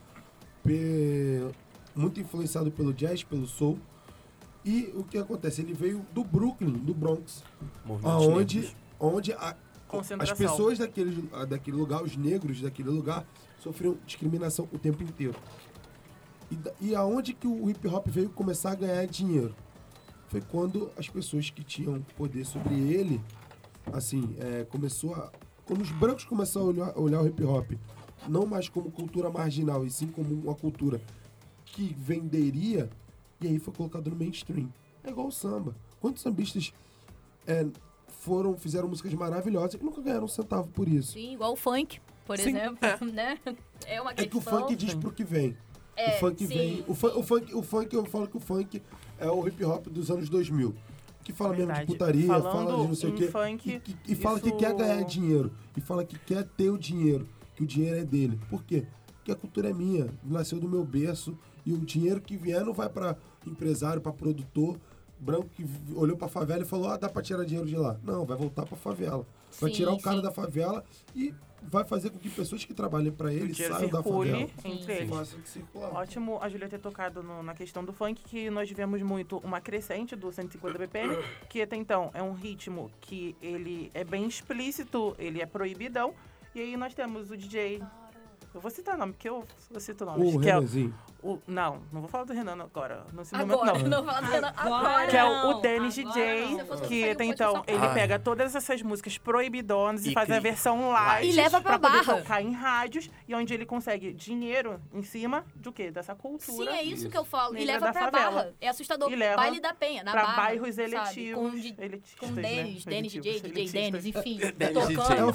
S3: pe- muito influenciado pelo jazz, pelo soul. E o que acontece? Ele veio do Brooklyn, do Bronx,
S2: Movimentos
S3: aonde,
S2: negros.
S3: onde a- as
S5: Concentração.
S3: pessoas daquele, daquele lugar, os negros daquele lugar, sofriam discriminação o tempo inteiro. E, e aonde que o hip hop veio começar a ganhar dinheiro? Foi quando as pessoas que tinham poder sobre ele, assim, é, começou a. Quando os brancos começaram a olhar, olhar o hip hop não mais como cultura marginal, e sim como uma cultura que venderia, e aí foi colocado no mainstream. É igual o samba. Quantos sambistas é, foram, fizeram músicas maravilhosas e nunca ganharam um centavo por isso?
S4: Sim, igual o funk, por
S3: Sim,
S4: exemplo. Né? É uma
S3: É
S4: questão.
S3: que o funk diz pro que vem.
S4: É,
S3: o funk
S4: sim,
S3: vem. O, fun- o funk, o funk, eu falo que o funk é o hip hop dos anos 2000. Que fala mesmo de
S5: Verdade.
S3: putaria,
S5: Falando
S3: fala de não sei o quê.
S5: funk,
S3: e, que- e fala que
S5: isso-
S3: quer ganhar dinheiro. E fala que quer ter o dinheiro. Que o dinheiro é dele. Por quê? Porque a cultura é minha. Nasceu do meu berço. E o dinheiro que vier não vai pra empresário, pra produtor branco que olhou pra favela e falou: ah, dá pra tirar dinheiro de lá. Não, vai voltar pra favela. Vai
S4: Sim,
S3: tirar o cara
S4: sim.
S3: da favela e vai fazer com que pessoas que trabalhem pra
S5: O
S3: ele saiam da favela.
S5: circule entre eles. Ótimo a Julia ter tocado no- na questão do funk, que nós vivemos muito uma crescente do 150 BPM, que até então é um ritmo que ele é bem explícito, ele é proibidão. E aí nós temos o DJ. Eu vou citar nome, porque eu, eu cito nomes.
S3: O
S5: que é o,
S3: Renanzinho.
S5: o- Não, não vou falar do Renan agora. Nesse
S4: Agora,
S5: momento não.
S4: não fala dela agora.
S5: Que é o, o Dennis DJ, que
S4: pra
S5: então ele
S2: Ai.
S5: pega todas essas músicas proibidonas e,
S2: E
S5: faz a
S2: cria.
S5: versão light.
S4: E leva pra
S5: poder
S4: barra.
S5: tocar em rádios e onde ele consegue dinheiro em cima do quê? Dessa
S4: Sim,
S5: cultura.
S4: é isso que eu falo. E leva pra
S5: favela.
S4: barra. É assustador.
S5: E leva
S4: Baile da Penha, na
S5: pra
S4: barra.
S5: bairros
S4: sabe?
S5: eletivos.
S4: Com,
S5: elitistas,
S4: com
S5: né?
S4: Denis, Denis DJ, DJ Denis,
S5: elitistas.
S4: enfim. Tocando,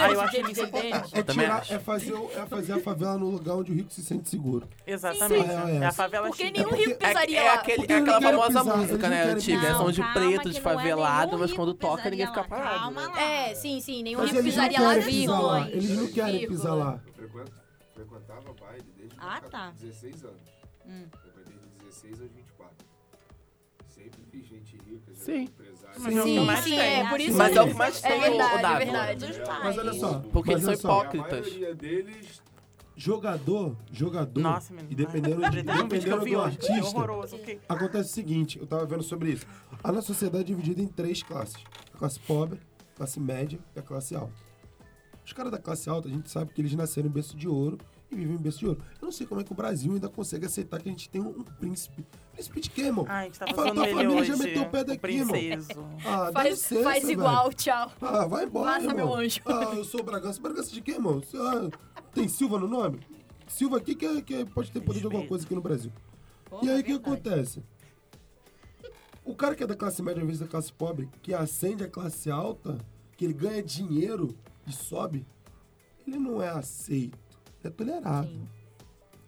S2: DJ.
S3: O- é fazer a favela no lugar onde o rico se sente seguro.
S5: Exatamente.
S3: Sim.
S5: É a favela
S4: Porque
S5: chique.
S4: nenhum
S3: porque-
S4: rico
S2: É,
S4: pisaria
S2: é,
S4: lá.
S2: aquele, é aquela famosa
S3: pisar,
S2: música, né? Antiga.
S3: pisar.
S2: São de preto,
S1: é
S2: desfavelado,
S1: nenhum
S2: mas quando toca ninguém fica parado.
S1: Calma
S2: né?
S1: lá.
S4: É, sim, sim. Nenhum
S3: Mas
S4: rico pisaria lá, vírgula.
S3: Eles não querem pisar lá.
S8: Eu frequentava baile desde
S1: Ah,
S8: os
S1: tá.
S8: 16 anos.
S1: Hum.
S8: Frequentei de 16 aos 24. Sempre vi gente rica, já
S2: Sim.
S5: é o que
S3: Sim,
S5: mais
S6: sim,
S5: tem.
S6: é, por isso
S2: Mas é o que mais
S6: é
S2: tem,
S6: verdade,
S2: ô,
S6: é verdade.
S3: Mas
S1: pais.
S3: olha só.
S2: Porque eles são
S8: E a
S2: hipócritas.
S8: maioria deles
S3: Jogador, jogador.
S5: Nossa, menino.
S3: E dependendo, de,
S5: um eu
S3: dependendo do
S5: é
S3: artista,
S5: horroroso. ok?
S3: acontece o seguinte, eu tava vendo sobre isso. A nossa sociedade é dividida em três classes. A classe pobre, a classe média e a classe alta. Os caras da classe alta, a gente sabe que eles nasceram em berço de ouro e vivem em berço de ouro. Eu não sei como é que o Brasil ainda consegue aceitar que a gente tem um, um príncipe. Príncipe de quê, irmão?
S5: Ah, a gente tava
S3: Tua
S5: usando ele
S3: família
S5: hoje.
S3: já meteu o pé daqui, irmão. Ah, dá
S6: Faz,
S3: licença,
S6: faz
S3: velho.
S6: igual, tchau.
S3: Ah, vai embora,
S6: Passa,
S3: irmão.
S6: meu anjo.
S3: Ah, eu sou Bragança. Bragança de quê, irmão? Ah, tem Silva no nome? Silva aqui que, é- que é- pode ter poder de alguma coisa aqui no Brasil.
S1: Porra,
S3: e aí o que
S1: verdade.
S3: acontece? O cara que é da classe média, às vezes da classe pobre, que ascende a classe alta, que ele ganha dinheiro e sobe, ele não é aceito. É tolerado.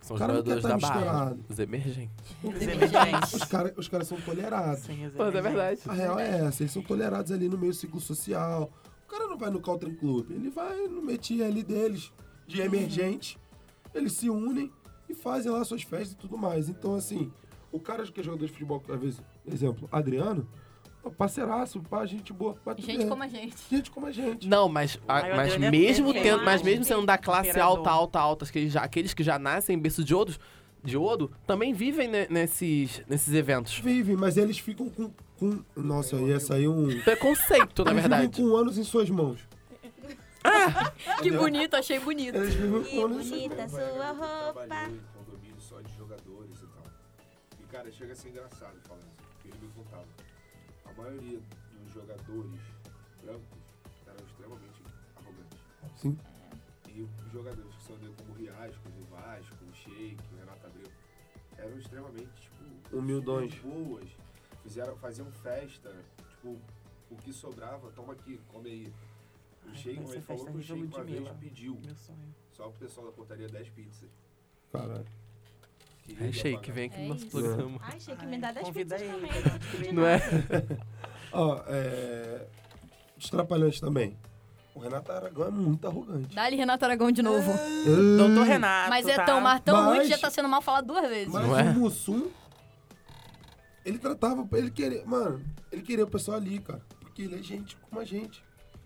S2: São
S3: O
S2: os
S3: cara não quer
S2: jogadores da
S3: tá
S2: base.
S3: misturado.
S2: Os emergentes.
S5: Os emergentes.
S3: Os caras os caras são tolerados.
S5: Sim, os
S2: Mas é verdade.
S3: A real é essa, eles são tolerados ali no meio ciclo social. O cara não vai no Country Club, ele vai no metia ali deles, de emergente. Eles se unem e fazem lá suas festas e tudo mais. Então, assim, o cara que é jogador de futebol, às vezes, exemplo, Adriano, parceiraço, pá, gente boa. tu
S6: Gente como a gente.
S3: Gente como a gente.
S2: Não, mas, a- mas
S5: é
S2: mesmo
S5: perfeito.
S2: tendo, mas mesmo sendo da classe alta, alta, alta, que já, aqueles que já nascem em berço de ouro, de ouro, também vivem ne- nesses, nesses eventos.
S3: Vivem, mas eles ficam com. com nossa, ia sair um.
S2: Preconceito, na
S3: eles
S2: verdade.
S3: vivem com anos em suas mãos.
S6: Que bonito, achei bonito.
S1: Que
S3: mãos.
S1: bonita sua roupa.
S8: condomínio só de jogadores e tal. E, cara, chega a ser engraçado falando isso, porque ele me contava. A maioria dos jogadores brancos eram extremamente arrogantes.
S3: Sim.
S8: E os jogadores que são ali como o Riasco, o Vasco, o Sheik, o Renato Abreu, eram extremamente, tipo,
S3: Humildões.
S8: boas. Fizeram, faziam festa, tipo, o que sobrava, toma aqui, come aí. O Sheik, ele falou que o Sheik
S5: de
S8: uma vez
S5: Mila.
S8: pediu
S5: Meu sonho.
S8: só pro pessoal da portaria 10 pizzas.
S3: Caralho.
S2: É
S8: pagar.
S2: vem aqui no
S6: É
S2: nosso
S6: isso.
S2: programa.
S1: Ai,
S5: Ai,
S1: me dá 10
S5: convida
S1: pizzas também. não
S2: é?
S3: Ó, é. Os trapalhões também. O Renato Aragão é muito arrogante.
S6: Dá-lhe Renato Aragão de novo.
S5: Doutor Renato.
S6: Mas é
S5: tá?
S6: tão, mas tão
S3: Mas-
S6: ruim que já tá sendo mal falado duas vezes.
S3: Mas
S2: Não é?
S3: o Mussum, ele tratava, ele queria, mano, ele queria o pessoal ali, cara. Porque ele é gente como a gente,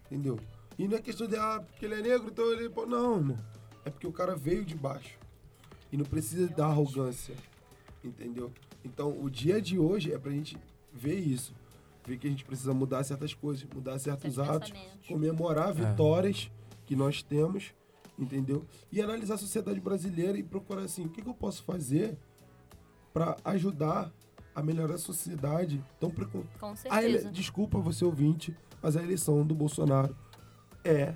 S3: entendeu? E não é questão de, ah, porque ele é negro, então ele... pô, Não, irmão. É porque o cara veio de baixo. E não precisa da arrogância, entendeu? Então, o dia de hoje é pra gente ver isso. Ver que a gente precisa mudar certas coisas, mudar certos atos, comemorar vitórias que nós temos, entendeu? E analisar a sociedade brasileira e procurar assim, o que, que eu posso fazer para ajudar a melhorar a sociedade tão precon...
S6: Com
S3: a ele...
S6: certeza.
S3: Desculpa você ouvinte, mas a eleição do Bolsonaro é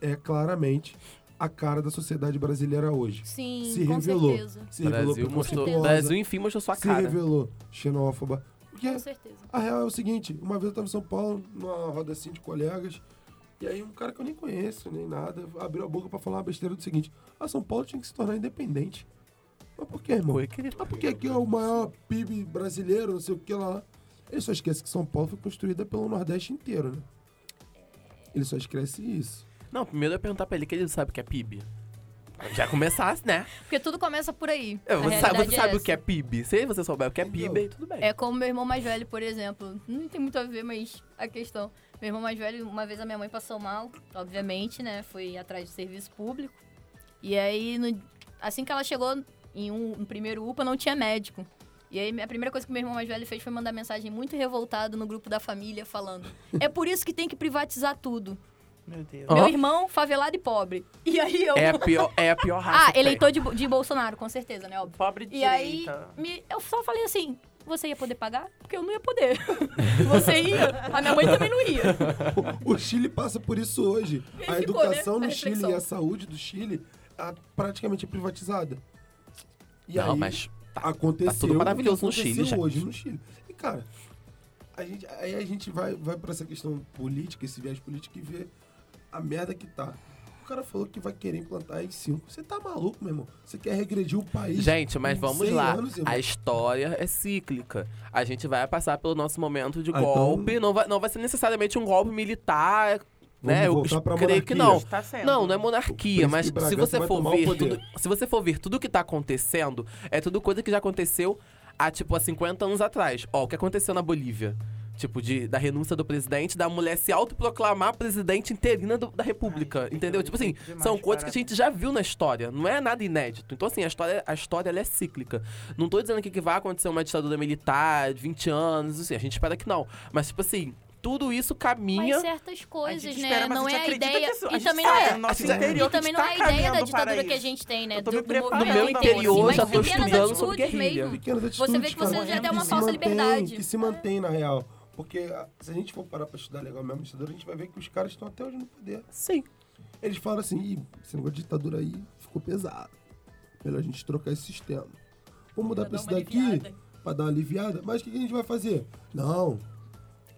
S3: é claramente a cara da sociedade brasileira hoje.
S6: Sim,
S3: se
S6: com
S3: revelou.
S6: certeza.
S3: Se revelou
S2: Brasil mostrou, Brasil, enfim, mostrou sua
S3: se
S2: cara.
S3: revelou xenófoba. Porque
S6: Com certeza.
S3: a real é o seguinte, uma vez eu tava em São Paulo, numa roda assim de colegas, e aí um cara que eu nem conheço, nem nada, abriu a boca pra falar uma besteira do seguinte, ah, São Paulo tinha que se tornar independente. Mas por quê, irmão?
S2: Querido.
S3: Ah, porque aqui é o maior PIB brasileiro, não sei o que lá. Ele só esquece que São Paulo foi construída pelo Nordeste inteiro, né? Ele só esquece isso.
S2: Não, primeiro eu ia perguntar pra ele que ele sabe o que é PIB. Já começasse, né?
S6: Porque tudo começa por aí.
S2: É, Você sabe, você sabe
S6: é
S2: o que é. PIB. Se você souber o que é? PIB, aí tudo bem.
S6: É como meu irmão mais velho, por exemplo. Não tem muito a ver, mas a questão. Meu irmão mais velho, uma vez a minha mãe passou mal, obviamente, né? Foi atrás de serviço público. E aí, no- assim que ela chegou em um, um primeiro UPA, não tinha médico. E aí, a primeira coisa que meu irmão mais velho fez foi mandar mensagem muito revoltado no grupo da família, falando: É por isso que tem que privatizar tudo.
S5: Meu Deus.
S6: Meu irmão, favelado e pobre. E aí eu.
S2: É a pior, é a pior raça.
S6: ah, eleitor de, de Bolsonaro, com certeza, né? Óbvio.
S5: Pobre de
S6: E aí,
S5: direita.
S6: me- eu só falei assim: você ia poder pagar? Porque eu não ia poder. você ia? A minha mãe também não ia.
S3: O Chile passa por isso hoje.
S6: Ele
S3: a
S6: ficou,
S3: educação
S6: né? A
S3: no Chile
S6: reflexão.
S3: e a saúde do Chile a, praticamente é privatizada. E
S2: Não,
S3: aí,
S2: mas tá-
S3: aconteceu
S2: tá tudo maravilhoso no Chile, gente.
S3: hoje no Chile. E, cara, a gente, aí a gente vai, vai pra essa questão política, esse viés político e vê a merda que tá. O cara falou que vai querer implantar AI-5. Você tá maluco, meu irmão? Você quer regredir o país?
S2: Gente, mas vamos
S3: 100
S2: lá.
S3: anos,
S2: a história é cíclica. A gente vai passar pelo nosso momento de
S3: Ah, então-
S2: golpe. Não, vai, não vai ser necessariamente um golpe militar né? Eu creio que não.
S5: Tá.
S2: Não, não é monarquia, mas se você for ver tudo, se você for ver tudo que tá acontecendo, é tudo coisa que já aconteceu há tipo há 50 anos atrás. Ó, o que aconteceu na Bolívia? Tipo, de, da renúncia do presidente, da mulher se autoproclamar presidente interina do- da República.
S5: Ai,
S2: entendeu? Tipo assim, são coisas que a gente já viu na história. Não é nada inédito. Então, assim, a história, a história ela é cíclica. Não tô dizendo aqui que vai acontecer uma ditadura militar de 20 anos, assim, a gente espera que não. Mas, tipo assim, tudo isso caminha.
S6: Mas certas coisas, né? não é a ideia.
S5: isso-
S6: E também não é.
S5: nosso
S3: E
S5: interior
S6: E também não é a ideia da ditadura que a gente tem, né? Do,
S2: No meu interior, eu já
S6: mas
S2: tô
S6: pequenas
S2: estudando sobre guerrilha.
S6: mesmo. Você vê que você já deu uma falsa liberdade.
S3: Que se mantém, na real. Porque ah, se a gente for parar pra estudar legal mesmo, ditadura, a gente vai ver que os caras estão até hoje no poder.
S2: Sim.
S3: Eles falam assim, esse negócio de ditadura aí ficou pesado. Melhor a gente trocar esse sistema. Vamos mudar pra esse daqui,
S6: aliviada.
S3: pra dar uma aliviada. Mas o que que a gente vai fazer? Não,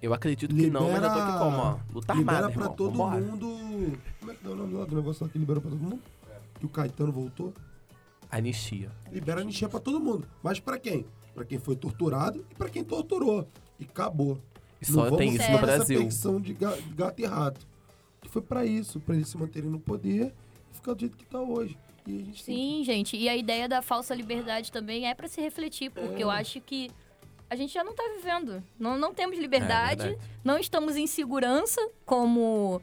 S2: Eu acredito que não, mas eu tô aqui como, ó. Luta
S3: libera
S2: armada,
S3: pra
S2: irmão.
S3: todo
S2: Vambora.
S3: mundo... Como é que é o nome lá do negócio lá que liberou pra todo mundo? Que o Caetano voltou?
S2: Anistia.
S3: Libera anistia pra todo mundo. Mas pra quem? Pra quem foi torturado e pra quem torturou. E acabou.
S2: E só
S3: Não
S2: tem isso no Brasil.
S3: perseguição de ga- de gato e rato. Que foi pra isso, pra eles se manterem no poder e ficar do jeito que tá hoje. E a gente tem
S6: Sim, gente. E a ideia da falsa liberdade também é pra se refletir, porque
S3: É.
S6: eu acho que a gente já não tá vivendo. Não, não temos liberdade,
S2: É,
S6: não estamos em segurança, como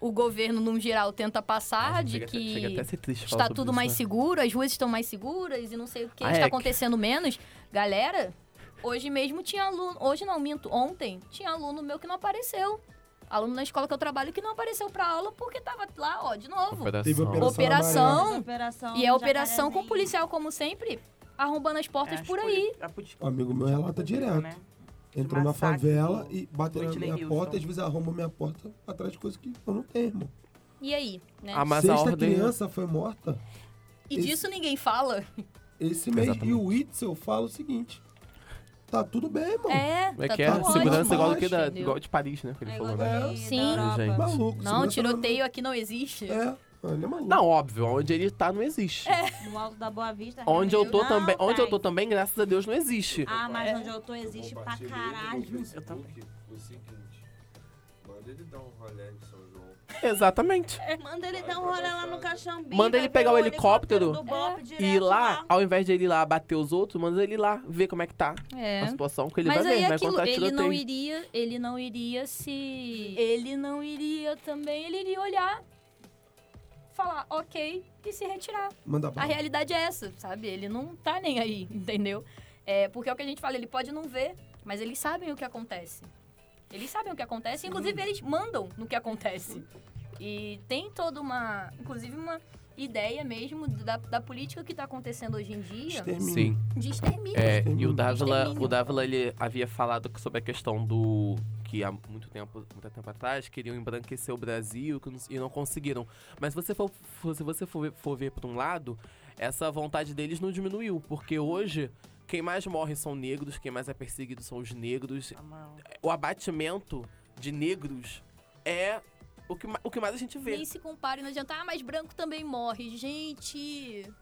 S6: o governo, num geral, tenta passar,
S2: Ai,
S6: de que
S2: até
S6: está tudo
S2: isso,
S6: mais
S2: né?
S6: seguro, as ruas estão mais seguras e não sei o que,
S2: Ah,
S6: está
S2: é que-
S6: acontecendo menos. Galera, hoje mesmo tinha aluno, hoje não, minto, ontem tinha aluno meu que não apareceu. Aluno na escola que eu trabalho que não apareceu pra aula porque tava lá, ó, de novo.
S3: Teve
S2: Operação.
S3: operação.
S6: Operação.
S1: Operação
S6: E é operação com policial, como sempre, arrombando as portas
S5: É,
S6: por aí.
S3: Um amigo meu relata direto.
S5: né?
S3: Entrou na favela
S5: do
S3: e bateu na minha
S5: Houston.
S3: porta, às vezes arromba minha porta atrás de coisas que eu não tenho, irmão.
S6: E aí, né?
S2: Ah, mas a
S3: Sexta
S2: ordem...
S3: criança foi morta
S6: e
S3: esse-
S6: disso ninguém fala.
S3: esse mês.
S2: Exatamente.
S3: E o Itzel fala o seguinte: tá tudo bem, irmão.
S6: É,
S2: Como é
S6: tá
S2: que é?
S3: Segurança
S2: igual, que da, igual de Paris, né? Que ele
S1: É
S2: falou, né?
S6: Sim.
S2: Gente.
S3: Maluco.
S6: Não, tiroteio aqui não existe.
S3: É, ele é maluco.
S2: Não, óbvio, onde ele tá não existe.
S1: No alto da Boa Vista.
S2: Onde eu tô
S1: Negro,
S2: também,
S1: não
S2: onde eu tô também, graças a Deus, não existe.
S1: Ah, mas
S6: É.
S1: onde eu tô existe pra
S8: Compartilhei
S1: caralho.
S8: Facebook
S5: Eu também.
S8: o seguinte. Manda ele dar um rolê de São João.
S2: Exatamente.
S1: Manda ele dar um rolê lá no Caxambi.
S2: Manda ele
S1: vai
S2: pegar
S1: ver
S2: o helicóptero
S1: do Bop
S2: E
S1: direto
S2: lá, ao invés de ele ir lá bater os outros, manda ele lá ver como é que tá
S6: É.
S2: a situação, que ele
S6: Mas
S2: vai
S6: aí
S2: ver, vai
S6: aquilo,
S2: contar
S6: ele não
S2: tiroteio.
S6: iria, ele não iria se, ele não iria também, ele iria olhar, falar, ok, e se retirar.
S3: Manda
S6: A realidade é essa, sabe? Ele não tá nem aí, entendeu? É, porque é o que a gente fala, ele pode não ver, mas eles sabem o que acontece. Eles sabem o que acontece, inclusive eles mandam no que acontece. E tem toda uma, inclusive uma ideia mesmo da, da política que tá acontecendo hoje em dia
S3: Extermínio.
S2: Sim.
S6: de extermínio.
S2: É, e o
S3: Extermínio.
S2: Dávila,
S6: Extermínio.
S2: o Dávila ele havia falado sobre a questão do que há muito tempo, muito tempo atrás queriam embranquecer o Brasil que não- e não conseguiram. Mas se você for, se você for, ver- for ver por um lado, essa vontade deles não diminuiu, porque hoje quem mais morre são negros, quem mais é perseguido são os negros. O abatimento de negros é o que, o que mais a gente vê.
S6: Nem se compare, não adianta. Ah, mas branco também morre. Gente.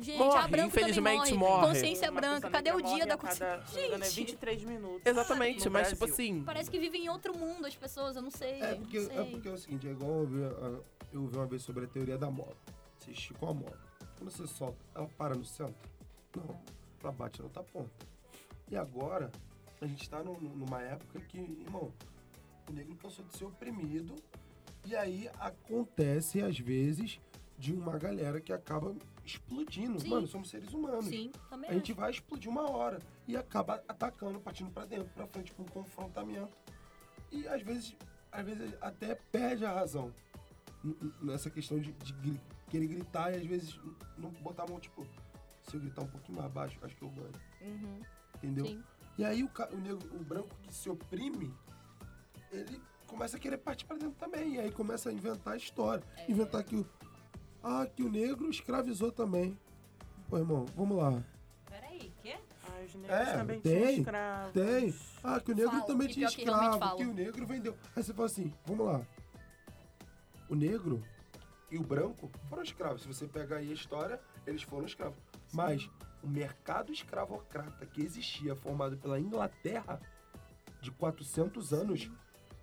S6: Gente,
S2: Morre,
S6: branco
S2: infelizmente
S6: também
S2: morre.
S6: Consciência
S5: Uma
S6: branca. Cadê o dia
S5: morre
S6: da
S5: a cada,
S6: consciência?
S5: engano, É
S6: Gente,
S5: 23 minutos.
S2: Exatamente, mas tipo
S5: Brasil.
S2: assim,
S6: parece que vivem em outro mundo as pessoas, eu não sei.
S3: É porque,
S6: não
S3: é
S6: sei.
S3: porque é o seguinte, é igual eu vi, ah, eu vi uma vez sobre a teoria da mola. Você esticou a mola. Quando você solta, ela para no centro? Não. Ela bate na outra ponta. E agora, a gente tá num- numa época que, irmão, o negro cansou de ser oprimido. E aí acontece, às vezes, de uma galera que acaba explodindo.
S6: Sim.
S3: Mano, somos seres humanos.
S6: Sim, também.
S3: A gente vai explodir uma hora e acaba atacando, partindo pra dentro, pra frente com um confrontamento. E às vezes, às vezes até perde a razão nessa questão de, de querer gritar e às vezes não botar a mão, tipo, se eu gritar um pouquinho mais baixo, acho que eu ganho.
S6: Uhum,
S3: Entendeu?
S6: sim.
S3: E aí o, o negro, o branco que se oprime, ele começa a querer partir pra dentro também. E aí começa a inventar história.
S6: É.
S3: Inventar que o. Ah, que o negro escravizou também. Pô, irmão, vamos lá.
S1: Peraí, quê?
S5: Ah, os negros
S3: É,
S5: também
S3: tem,
S5: tinham escravos.
S3: Tem. Ah, que o negro
S6: Falam,
S3: também
S6: e
S3: tinha
S6: que
S3: escravo, que
S6: falam.
S3: o negro vendeu. Aí você fala assim, vamos lá. O negro e o branco foram escravos. Se você pegar aí a história, eles foram escravos. Mas o mercado escravocrata que existia, formado pela Inglaterra, de 400 anos,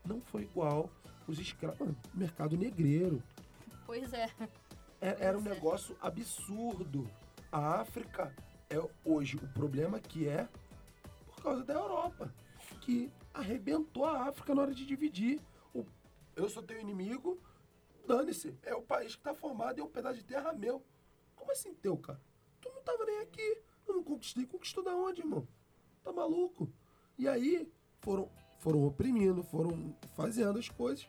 S3: não foi igual os escravos. Mano, mercado negreiro.
S6: Pois é.
S3: É- Era um negócio absurdo. A África é hoje o problema que é por causa da Europa, que arrebentou a África na hora de dividir. O, eu sou teu inimigo, dane-se. É o país que tá formado e é um pedaço de terra meu. Como assim teu, cara? Tu não tava nem aqui. Eu não conquistei. Conquistou da onde, irmão? Tá maluco? E aí foram, foram oprimindo, foram fazendo as coisas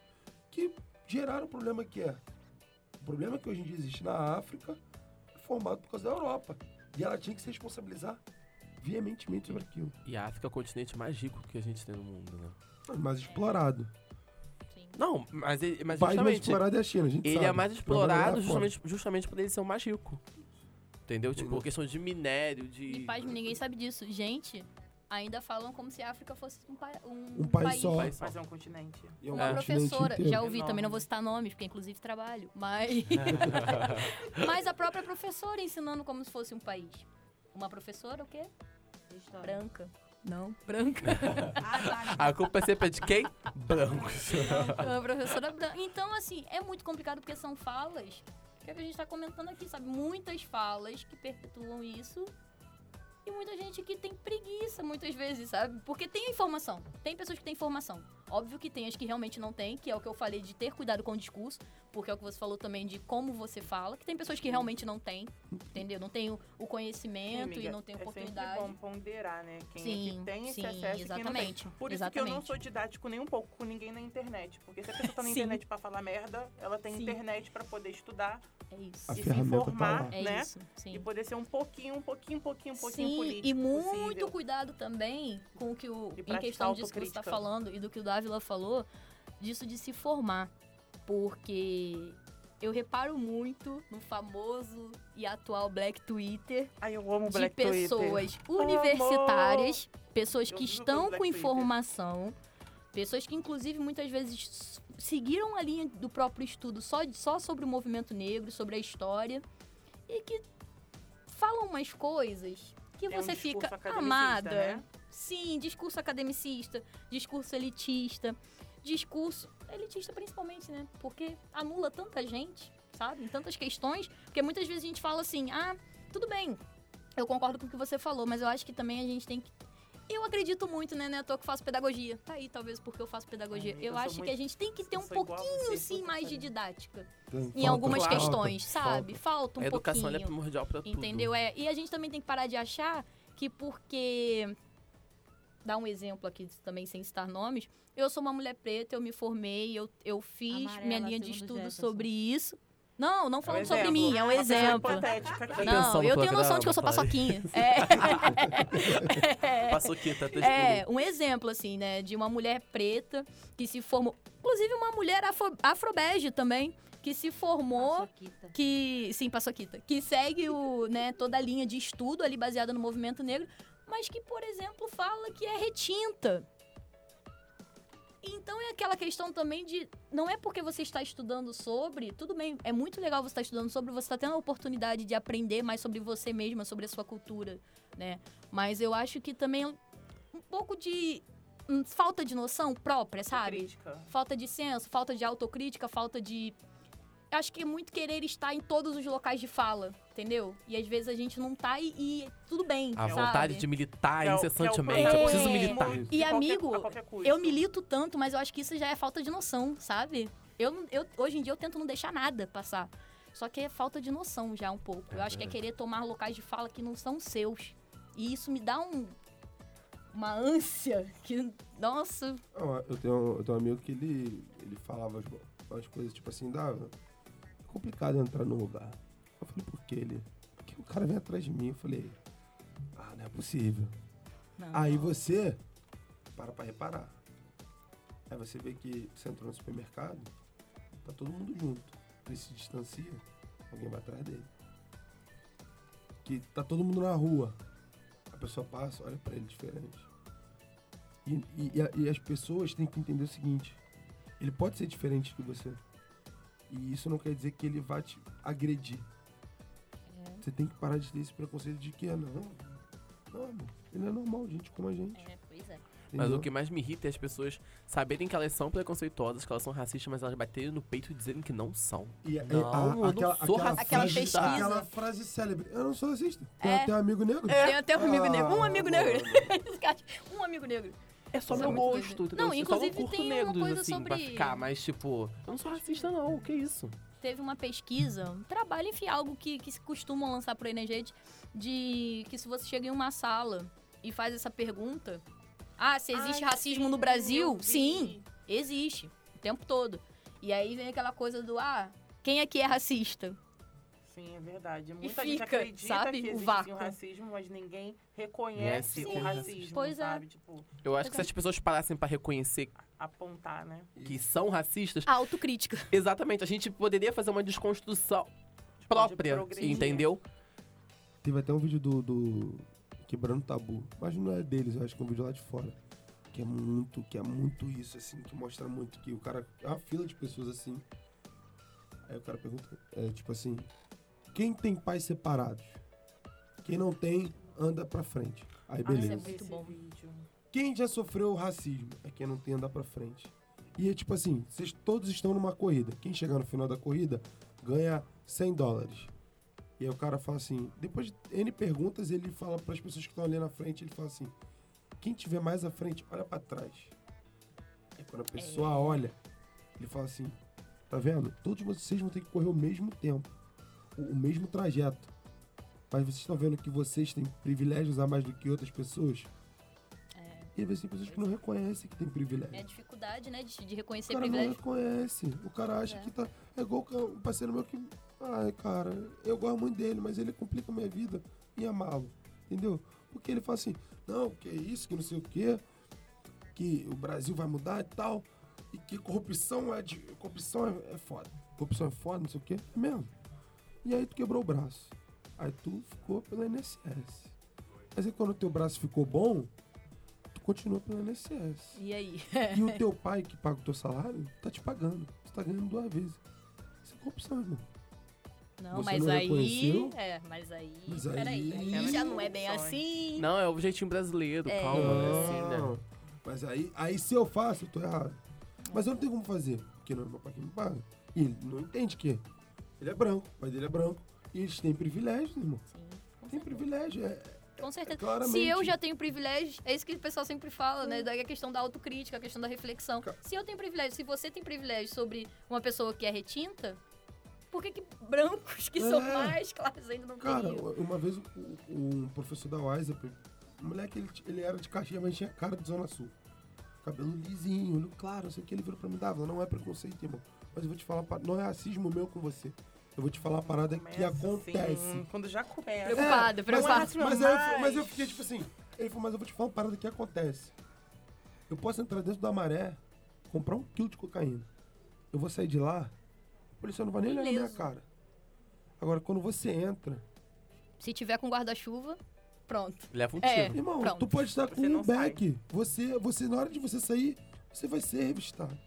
S3: que geraram o problema que é. O problema que hoje em dia existe na África é formado por causa da Europa. E ela tinha que se responsabilizar veementemente sobre aquilo.
S2: E a África é o continente mais rico que a gente tem no mundo, né?
S3: Mais explorado.
S6: Sim.
S2: Não, mas, ele, mas
S3: o país mais
S2: justamente,
S3: explorado é a China, a gente
S2: ele
S3: sabe.
S2: é mais explorado justamente, justamente por ele ser o mais rico. Entendeu? Tipo,
S3: Entendeu?
S2: questão de minério, de...
S6: E paz, ninguém sabe disso. Gente, ainda falam como se a África fosse um, pa um,
S3: Um país só.
S2: País só.
S5: Mas é um continente.
S3: E é um
S6: Uma
S3: continente
S6: professora,
S3: inteiro.
S6: já ouvi,
S5: Enorme.
S6: também não vou citar nomes, porque inclusive trabalho, mas. mas a própria professora ensinando como se fosse um país. Uma professora, o quê?
S1: História.
S6: Branca. Não, branca.
S1: Ah, tá.
S2: A culpa é sempre de quem? Brancos.
S6: Uma professora branca. Então, assim, é muito complicado porque são falas que é o que a gente tá comentando aqui, sabe? Muitas falas que perpetuam isso. E muita gente que tem preguiça muitas vezes, sabe? Porque tem informação. Tem pessoas que têm informação. Óbvio que tem as que realmente não têm, que é o que eu falei de ter cuidado com o discurso, porque é o que você falou também de como você fala, que tem pessoas que realmente não têm, entendeu? Não tem o, o conhecimento
S5: Amiga,
S6: e não tem
S5: É
S6: oportunidade.
S5: sempre bom ponderar, né? Quem é
S6: Sim,
S5: que tem esse
S6: sim,
S5: acesso e quem não tem.
S6: exatamente,
S5: Por isso que eu não
S6: exatamente.
S5: sou didático nem um pouco com ninguém na internet. Porque se a pessoa tá na
S6: Sim.
S5: internet pra falar merda, ela tem
S6: Sim.
S5: internet pra poder estudar
S6: É isso.
S3: A
S5: e se
S3: tá
S5: informar.
S6: É
S5: né?
S6: isso, sim.
S5: E poder ser um pouquinho, um pouquinho, um pouquinho, um pouquinho
S6: Sim,
S5: político
S6: e muito
S5: possível.
S6: cuidado também com o que o em questão de discurso está falando e do que o Dávila falou, disso de se formar. Porque eu reparo muito no famoso e atual Black Twitter
S5: Ai, eu amo
S6: de
S5: Black Twitter.
S6: pessoas universitárias, pessoas que
S5: Eu
S6: estão com
S5: Black Twitter.
S6: informação, pessoas que inclusive muitas vezes seguiram a linha do próprio estudo só, só sobre o movimento negro, sobre a história, e que falam umas coisas que
S5: É um
S6: você
S5: discurso
S6: fica amada.
S5: né?
S6: Sim, discurso academicista, discurso elitista, discurso elitista principalmente, né? Porque anula tanta gente, sabe? Em tantas questões, porque muitas vezes a gente fala assim: "Ah, tudo bem. Eu concordo com o que você falou, mas eu acho que também a gente tem que eu acredito muito, né, né? à toa que faço pedagogia. Tá aí, talvez, porque eu faço pedagogia.
S5: Ai,
S6: eu
S5: eu
S6: acho que a gente tem que ter
S5: eu
S6: um pouquinho,
S5: você,
S6: sim,
S5: puta
S6: mais de didática.
S3: Tem-
S6: Em
S3: falta,
S6: algumas
S3: falta,
S6: questões,
S3: falta.
S6: sabe? Falta um
S2: a educação é
S6: pouquinho.
S2: primordial pra tudo.
S6: Entendeu? É, e a gente também tem que parar de achar que porque. Dar um exemplo aqui também sem citar nomes. Eu sou uma mulher preta, eu me formei, eu, eu fiz
S1: Amarela,
S6: minha linha de estudo
S1: Jefferson.
S6: sobre isso. Não, não falando sobre
S5: exemplo.
S6: mim, é um exemplo. Não, eu tenho noção de que eu sou paçoquinha. É.
S2: Paçoquita, tá
S6: É, um exemplo, assim, né, de uma mulher preta que se formou. Inclusive, uma mulher afro, afrobege também, que se formou
S1: Paçoquita.
S6: que sim, Paçoquita, que segue o, né, toda a linha de estudo ali baseada no movimento negro, mas que, por exemplo, fala que é retinta. Então é aquela questão também de não é porque você está estudando sobre, tudo bem, é muito legal você estar estudando sobre, você está tendo a oportunidade de aprender mais sobre você mesma, sobre a sua cultura, né? Mas eu acho que também é um pouco de hum, falta de noção própria, sabe? Falta de senso, falta de autocrítica, falta de. Acho que é muito querer estar em todos os locais de fala, entendeu? E às vezes a gente não tá e, e tudo bem.
S2: A
S6: sabe?
S2: vontade de militar
S5: é o-
S2: incessantemente.
S5: é
S2: eu preciso militar.
S5: De
S6: E amigo,
S5: qualquer.
S6: Eu milito tanto, mas eu acho que isso já é falta de noção, sabe? Eu, eu hoje em dia eu tento não deixar nada passar. Só que é falta de noção já um pouco. Eu acho que é querer tomar locais de fala que não são seus. E isso me dá um uma ânsia que, nossa,
S3: Não, eu, tenho, eu tenho um amigo que ele, ele falava as, umas coisas tipo assim, dá, é complicado entrar no lugar. Eu falei, por que ele? Porque o cara vem atrás de mim. Eu falei, ah, não é possível.
S1: Não.
S3: Aí você para pra reparar. Aí você vê que você entrou no supermercado, tá todo mundo junto. Ele se distancia, alguém vai atrás dele. Que tá todo mundo na rua. A pessoa passa, olha pra ele diferente. E, e- e e as pessoas têm que entender o seguinte: ele pode ser diferente de você. E isso não quer dizer que ele vai te agredir. Você tem que parar de ter esse preconceito de que, ah, não, não, ele é normal, gente como a gente.
S6: é, pois é.
S2: Mas
S3: Entendeu?
S2: o que mais me irrita é as pessoas saberem que elas são preconceituosas, que elas são racistas, mas elas baterem no peito dizerem que não são.
S3: E, é-
S2: Não,
S3: a-
S2: eu não
S3: aquela,
S2: sou
S3: aquela
S2: racista.
S6: Aquela
S3: frase,
S6: pesquisa.
S3: aquela frase célebre. Eu não sou racista. Tem
S6: É.
S3: até amigo negro.
S6: Tem até um amigo
S3: Ah,
S6: negro. Um amigo
S3: mano.
S6: negro. Um amigo negro.
S2: É só
S6: Isso é
S2: meu
S6: muito
S2: gosto, entendeu?
S6: Não,
S2: Eu só
S6: inclusive
S2: curto
S6: tem uma
S2: negros,
S6: coisa
S2: assim,
S6: sobre-
S2: pra ficar, mas tipo, eu não sou racista não, que isso?
S6: Teve uma pesquisa, um trabalho, enfim, algo que, que se costumam lançar por aí na gente, de que se você chega em uma sala e faz essa pergunta, ah, se existe
S5: Ai,
S6: racismo
S5: sim,
S6: no Brasil? Sim, existe, o tempo todo. E aí vem aquela coisa do, ah, quem aqui é racista?
S5: Sim, é verdade. Muita
S6: fica,
S5: gente acredita
S6: sabe,
S5: que existe o racismo, mas ninguém reconhece
S2: Sim.
S5: o racismo,
S6: Pois é.
S5: sabe? Tipo,
S2: Eu acho que se as pessoas parassem pra reconhecer
S5: apontar, né?
S2: que são racistas,
S6: Autocrítica.
S2: exatamente, a gente poderia fazer uma desconstrução própria,
S5: progredir.
S2: entendeu?
S3: Teve até um vídeo do, do Quebrando Tabu. Mas não é deles, eu acho que é um vídeo lá de fora. Que é muito, que é muito isso, assim, que mostra muito que o cara. É uma fila de pessoas assim. Aí o cara pergunta, é, tipo assim, quem tem pais separados? Quem não tem, anda pra frente. Aí
S5: Ah,
S3: beleza.
S6: é muito bom.
S5: vídeo.
S3: Quem já sofreu racismo é quem não tem andar pra frente. E é tipo assim, vocês todos estão numa corrida. Quem chegar no final da corrida ganha 100 dólares. E aí o cara fala assim, depois de N perguntas, ele fala para as pessoas que estão ali na frente, ele fala assim: quem tiver mais à frente, olha pra trás. Aí quando a pessoa olha, ele fala assim: tá vendo? Todos vocês vão ter que correr o mesmo tempo, o mesmo trajeto. Mas vocês estão vendo que vocês têm privilégios a mais do que outras pessoas? E às vezes tem pessoas que não reconhecem que tem privilégio.
S6: É a dificuldade, né, de, de
S3: o
S6: reconhecer
S3: cara não
S6: privilégio.
S3: reconhece. O cara acha
S6: É.
S3: que tá. É igual um parceiro meu que. Ai, cara, eu gosto muito dele, mas ele complica a minha vida em amá-lo. Entendeu? Porque ele fala assim, não, que é isso, que não sei o quê, que o Brasil vai mudar e tal. E que corrupção é de. Corrupção é, é foda. Corrupção é foda, não sei o quê. É mesmo. E aí tu quebrou o braço. Aí tu ficou pelo INSS. Mas aí quando o teu braço ficou bom, continua pelo INSS.
S6: E aí?
S3: E o teu pai que paga o teu salário, tá te pagando. Você tá ganhando duas vezes. Isso é corrupção, irmão.
S6: Não,
S3: Você
S6: mas
S3: não
S6: aí. É, mas aí.
S3: Mas aí-
S6: Peraí, aí já não é bem assim.
S2: Não, é o jeitinho brasileiro,
S6: É.
S2: calma, né? Assim, né?
S3: Não. Mas aí, aí se eu faço, eu tô errado. Mas eu não tenho como fazer, porque não é meu pai que me paga. E ele não entende que ele é branco, o pai dele é branco. E eles têm privilégios, irmão.
S6: Sim,
S3: Tem privilégio. É,
S6: Com certeza.
S3: claramente.
S6: Se eu já tenho privilégio, é isso que o pessoal sempre fala, né? Daí a questão da autocrítica, a questão da reflexão.
S3: Ca-
S6: Se eu tenho privilégio, se você tem privilégio sobre uma pessoa que é retinta, por que, que brancos que são
S3: É.
S6: mais claros ainda não
S3: Cara,
S6: teriam?
S3: uma vez um professor da WISEP, o moleque, ele, ele era de Caxias, mas tinha cara de Zona Sul. Cabelo lisinho, olho claro, não sei o que, ele virou pra mim, Dávila, não é preconceito, irmão. Mas eu vou te falar, não é racismo meu com você. Eu vou te falar uma parada que
S5: Começa
S3: acontece.
S5: assim, quando já começa.
S6: Preocupado,
S3: É,
S6: preocupado.
S3: Mas, mas, eu, mas eu fiquei tipo assim, ele falou, mas eu vou te falar uma parada que acontece. Eu posso entrar dentro da maré, comprar um quilo de cocaína. Eu vou sair de lá, o policial não vai nem olhar na minha cara. Agora, quando você entra,
S6: Se tiver com guarda-chuva, pronto.
S2: Leva um
S6: É.
S2: tiro.
S3: Irmão,
S6: Pronto.
S3: tu pode estar com
S5: Você
S3: um
S5: sai.
S3: back. Você, você, na hora de você sair, você vai ser revistado.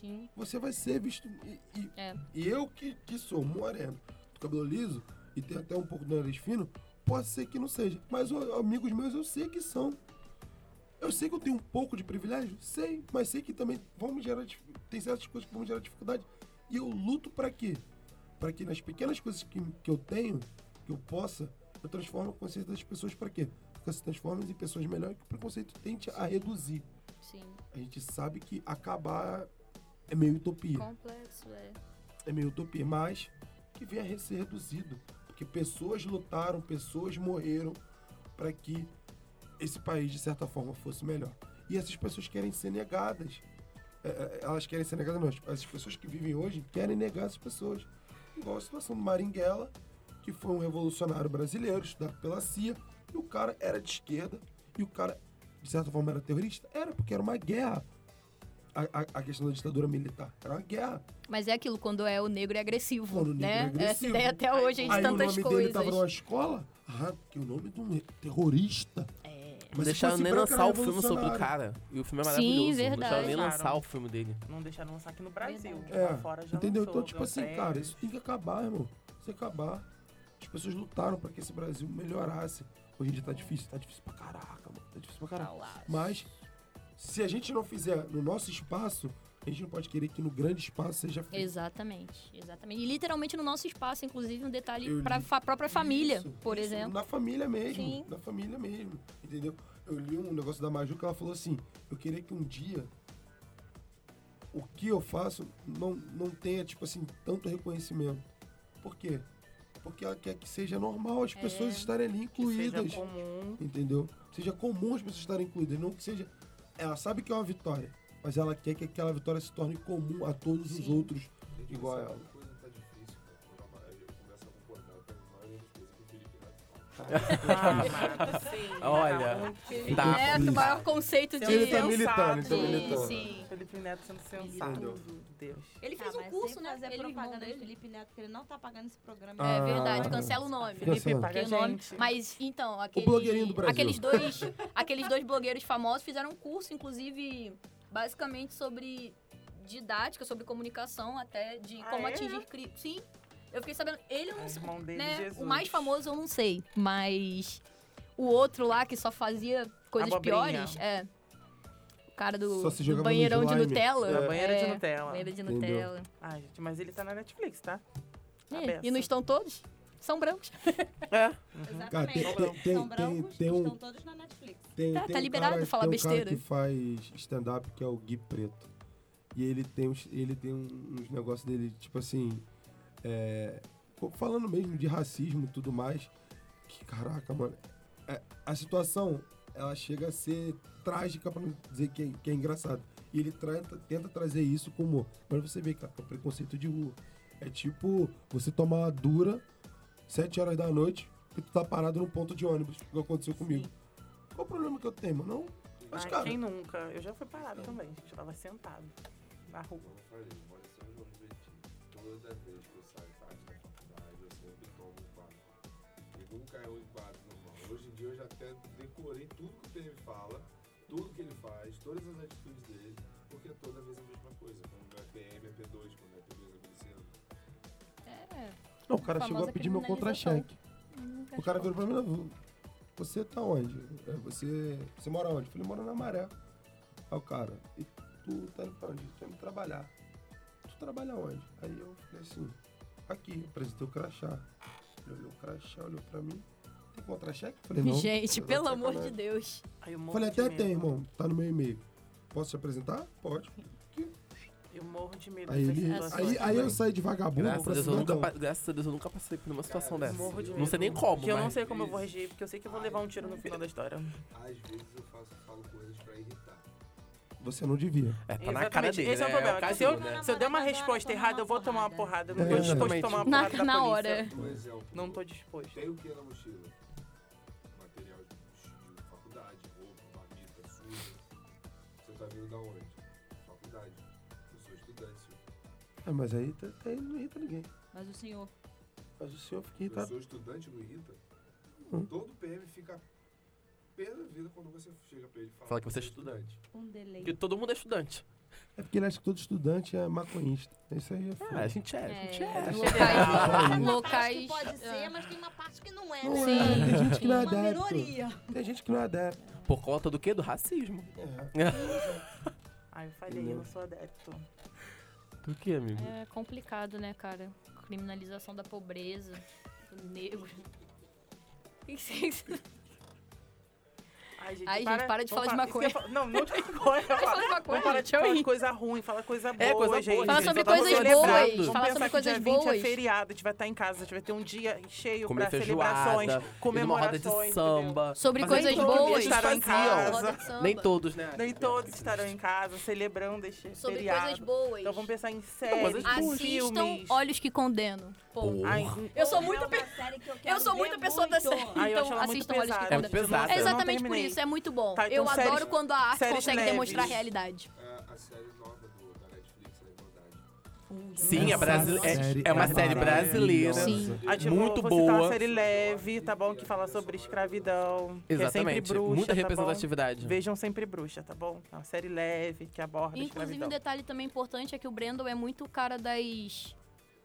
S6: Sim.
S3: Você vai ser visto. E, e-
S6: É.
S3: e eu que, que sou moreno, cabelo liso e tenho até um pouco do nariz fino, pode ser que não seja. Mas ó, amigos meus eu sei que são. Eu sei que eu tenho um pouco de privilégio, sei, mas sei que também vão me gerar. Tem certas coisas que vão me gerar dificuldade. E eu luto pra quê? Pra que nas pequenas coisas que, que eu tenho, que eu possa, eu transformo o conceito das pessoas pra quê? Porque se transformam em pessoas melhores que o preconceito tente a reduzir.
S6: Sim.
S3: A gente sabe que acabar é meio utopia
S6: Complexo, é.
S3: é meio utopia, mas que venha a ser reduzido. Porque pessoas lutaram, pessoas morreram para que esse país, de certa forma, fosse melhor. E essas pessoas querem ser negadas. É, é, elas querem ser negadas, não. As pessoas que vivem hoje querem negar essas pessoas. Igual a situação do Maringuela, que foi um revolucionário brasileiro, estudado pela CIA, e o cara era de esquerda, e o cara, de certa forma, era terrorista. Era, porque era uma guerra. A, a- questão da ditadura militar. Era uma guerra.
S6: Mas é aquilo, quando é o negro é agressivo,
S3: Quando o negro
S6: né?
S3: é agressivo.
S6: Essa ideia até hoje, de
S3: Aí o
S6: tantas
S3: nome
S6: coisas.
S3: dele tava numa escola. Ah, porque o nome de um terrorista.
S6: É.
S3: Mas se
S2: deixaram nem lançar o filme sobre o cara. E o filme é
S6: Sim,
S2: maravilhoso. Não
S6: verdade.
S2: deixaram nem lançar o filme dele.
S5: Não deixaram lançar aqui no Brasil.
S6: Verdade.
S3: É,
S5: Lá fora já
S3: entendeu?
S5: lançou,
S3: Então, tipo assim,
S5: prêmio.
S3: cara, isso tem que acabar, irmão. Tem que acabar. As pessoas lutaram pra que esse Brasil melhorasse. Hoje em dia tá difícil, tá difícil pra caraca, mano. Tá difícil pra caraca. Mas, se a gente não fizer no nosso espaço, a gente não pode querer que no grande espaço seja feito.
S6: Exatamente, exatamente. E literalmente no nosso espaço, inclusive, um detalhe para a própria família,
S3: Isso,
S6: por
S3: isso,
S6: exemplo.
S3: Na família mesmo.
S6: Sim.
S3: Na família mesmo. Entendeu? Eu li um negócio da Maju que ela falou assim: eu queria que um dia o que eu faço não, não tenha, tipo assim, tanto reconhecimento. Por quê? Porque ela quer que seja normal as pessoas estarem ali
S5: Que seja
S3: incluídas.
S5: comum.
S3: Entendeu? Seja comum as pessoas estarem incluídas, não que seja. Ela sabe que é uma vitória, mas ela quer que aquela vitória se torne comum a todos os
S6: Sim.
S3: outros
S8: Gente,
S3: igual a ela.
S5: Ah, sim.
S2: Olha,
S5: Tá
S2: Tá.
S6: Neto, o maior conceito de...
S3: Ele tá
S5: Sensato.
S3: militando, tá
S6: Sim,
S3: militando.
S6: sim.
S5: Felipe Neto sendo sensato. Deus.
S6: Ele fez
S1: Ah,
S6: um curso, né?
S1: fazer
S6: Ele
S1: propaganda de. Felipe Neto, porque ele não tá pagando esse programa.
S3: Ah,
S6: É verdade, cancela o nome.
S3: Felipe,
S5: paga
S6: nome-. Mas então, aquele,
S3: blogueirinho do Brasil.
S6: aqueles dois, aqueles dois blogueiros famosos fizeram um curso, inclusive, basicamente sobre didática, sobre comunicação, até de
S5: Ah,
S6: como
S5: é?
S6: atingir. Sim. Eu fiquei sabendo, ele eu não sei,
S5: irmão dele,
S6: né?
S5: Jesus.
S6: O mais famoso eu não sei, mas o outro lá que só fazia coisas piores, é. O cara do,
S3: Só se
S6: do banheirão de. Nutella.
S3: É.
S5: Banheira de
S6: É,
S5: Nutella.
S6: Banheira de
S3: Entendeu?
S6: Nutella.
S5: Ai, gente, mas ele tá na Netflix, tá?
S6: É,
S5: Aberto.
S6: e não estão todos? São brancos.
S2: É.
S3: Cara, tem,
S1: Exatamente.
S3: tem, tem,
S1: São
S3: tem,
S1: brancos
S3: tem um,
S1: estão todos na Netflix.
S3: tem,
S6: Tá-
S3: tem
S6: tá
S3: um
S6: liberado
S3: cara,
S6: falar
S3: tem um
S6: besteira.
S3: cara que faz stand-up que é o Gui Preto. E ele tem, uns, ele tem uns negócios dele, tipo assim, é, falando mesmo de racismo e tudo mais. Que caraca, mano. é, a situação, ela chega a ser trágica pra não dizer que é, que é engraçado. E ele tenta, tenta trazer isso com humor. Mas você vê, cara, que é preconceito de rua. É tipo você tomar uma dura 7 horas da noite e tu tá parado num ponto de ônibus, que aconteceu comigo. Qual o problema que eu tenho, mano? Não. Mas,
S5: Ai,
S3: cara,
S5: quem nunca? Eu já fui parado também, gente. Eu tava sentado na rua.
S8: Como eu falei. Toda vez nunca é um enquadro normal. Hoje em dia eu já até decorei tudo que o PM fala, tudo que ele faz, todas as atitudes dele, porque toda vez é a mesma coisa. Quando não é PM, é P2, quando é P2 é miliciano.
S6: É.
S3: Não, o cara chegou a pedir meu contra-cheque. O cara virou pra mim, "Não, você tá onde? É, Você, você mora onde? Eu falei, moro na Maré. Aí o cara, e tu tá indo pra onde? Tô indo trabalhar. Tu trabalha onde? Aí eu falei assim, aqui, apresentei o crachá. Ele olhou o crachá, olhou pra mim, tem contra-cheque? Falei, não.
S6: Gente, pelo amor de. Deus.
S5: Aí eu morro
S3: Falei, até tem, irmão, tá no meu e-mail. Posso te apresentar? Pode.
S5: Eu morro de medo
S3: Aí, ele, aí, aí eu saí de vagabundo
S2: Graças
S3: pra
S2: Deus, eu nunca, pa- graças a Deus eu nunca passei por uma situação
S8: Cara,
S2: dessa.
S5: Morro de
S2: Não
S5: medo.
S2: sei nem como,
S5: Porque eu não
S2: mas-
S5: sei como eu vou reagir, porque eu sei que eu vou levar um tiro no final da história.
S8: Às vezes eu faço, falo coisas pra irritar.
S3: Você não devia.
S2: É, tá na cara dele,
S5: esse é o
S2: né?
S5: problema.
S2: o caso,
S5: se, eu,
S2: né?
S5: se eu der uma resposta errada, eu vou tomar uma
S1: porrada.
S5: Eu não tô
S3: É,
S5: disposto a tomar uma
S6: Na-
S5: porrada da
S6: na
S5: polícia.
S6: hora.
S5: Não tô disposto.
S8: tem o que na mochila? Material de, de faculdade, roupa, marmita, suja. Você tá vindo da onde? Faculdade. Eu sou estudante, senhor.
S3: É, mas aí, tá- tá- aí não irrita ninguém.
S1: Mas o senhor.
S3: Mas o senhor fica
S8: Eu
S3: irritado.
S8: sou estudante, não irrita?
S3: Hum.
S8: Todo PM fica pé da vida quando você chega pra ele e fala,
S2: Fala que você é
S1: Um delay.
S2: Porque todo mundo é estudante.
S3: É porque ele acha que todo estudante é maconhista. Isso aí é
S2: Ah,
S3: foda.
S2: a gente é, a gente é.
S6: É,
S3: Ah,
S6: locais,
S1: Tem
S6: locais.
S1: que pode
S6: ah,
S1: ser, mas tem uma parte que não é.
S3: Não
S1: né?
S6: Sim.
S3: é, tem gente que não é
S1: Uma
S3: adepto.
S1: minoria.
S3: Tem gente que não é adepto.
S2: Por conta do quê? Do racismo.
S3: É.
S5: Ai, eu falei, eu não sou adepto.
S2: Do quê, amigo?
S6: É complicado, né, cara? Criminalização da pobreza, do negro.
S5: Ai, gente,
S6: Ai, gente, para de falar de
S5: isso
S6: maconha.
S5: falar- Não, não de maconha.
S6: de falar de maconha, gente,
S5: de falar de coisa ruim, fala coisa boa,
S2: É, coisa boa,
S5: gente.
S6: Fala sobre coisas boas.
S5: Vamos
S6: Fala sobre coisas
S5: dia 20
S6: boas.
S5: é feriado, a gente vai estar em casa, a gente vai ter um dia cheio
S2: Comer
S5: pra celebrações,
S2: roda
S5: comemorações,
S2: de samba.
S6: Sobre coisas boas.
S5: estarão em casa.
S2: Nem todos, né?
S5: Nem todos estarão em casa celebrando este
S6: Sobre
S5: feriado.
S6: coisas boas.
S5: Então vamos pensar em séries.
S6: Assistam
S5: filmes.
S6: Olhos que. Pô.
S5: Ai,
S6: Eu sou
S1: É
S6: muito
S1: que eu
S6: sou
S1: ver
S6: muita pessoa da
S1: muito.
S6: série. Então
S5: muito
S6: assistam Olhos que
S5: pesada.
S2: É.
S6: É exatamente por
S5: terminei.
S6: Isso, é muito bom.
S5: Tá, então
S6: eu
S5: séries-
S6: adoro quando a arte consegue
S5: leves.
S6: demonstrar a realidade.
S8: É a série nova do, da Netflix, a Igualdade.
S2: Sim, é, brasile- é- é uma
S3: é
S2: série brasileira.
S6: Sim.
S5: Ah, tipo,
S2: Muito
S5: vou citar uma
S2: boa.
S5: série leve, tá bom? Que fala sobre escravidão. Que é sempre
S2: Exatamente.
S5: bruxa,
S2: Muita
S5: tá bom?
S2: representatividade.
S5: Vejam sempre bruxa, tá bom? É uma série leve que aborda a
S6: Inclusive, um
S5: escravidão.
S6: detalhe também importante é que o Brandon é muito cara das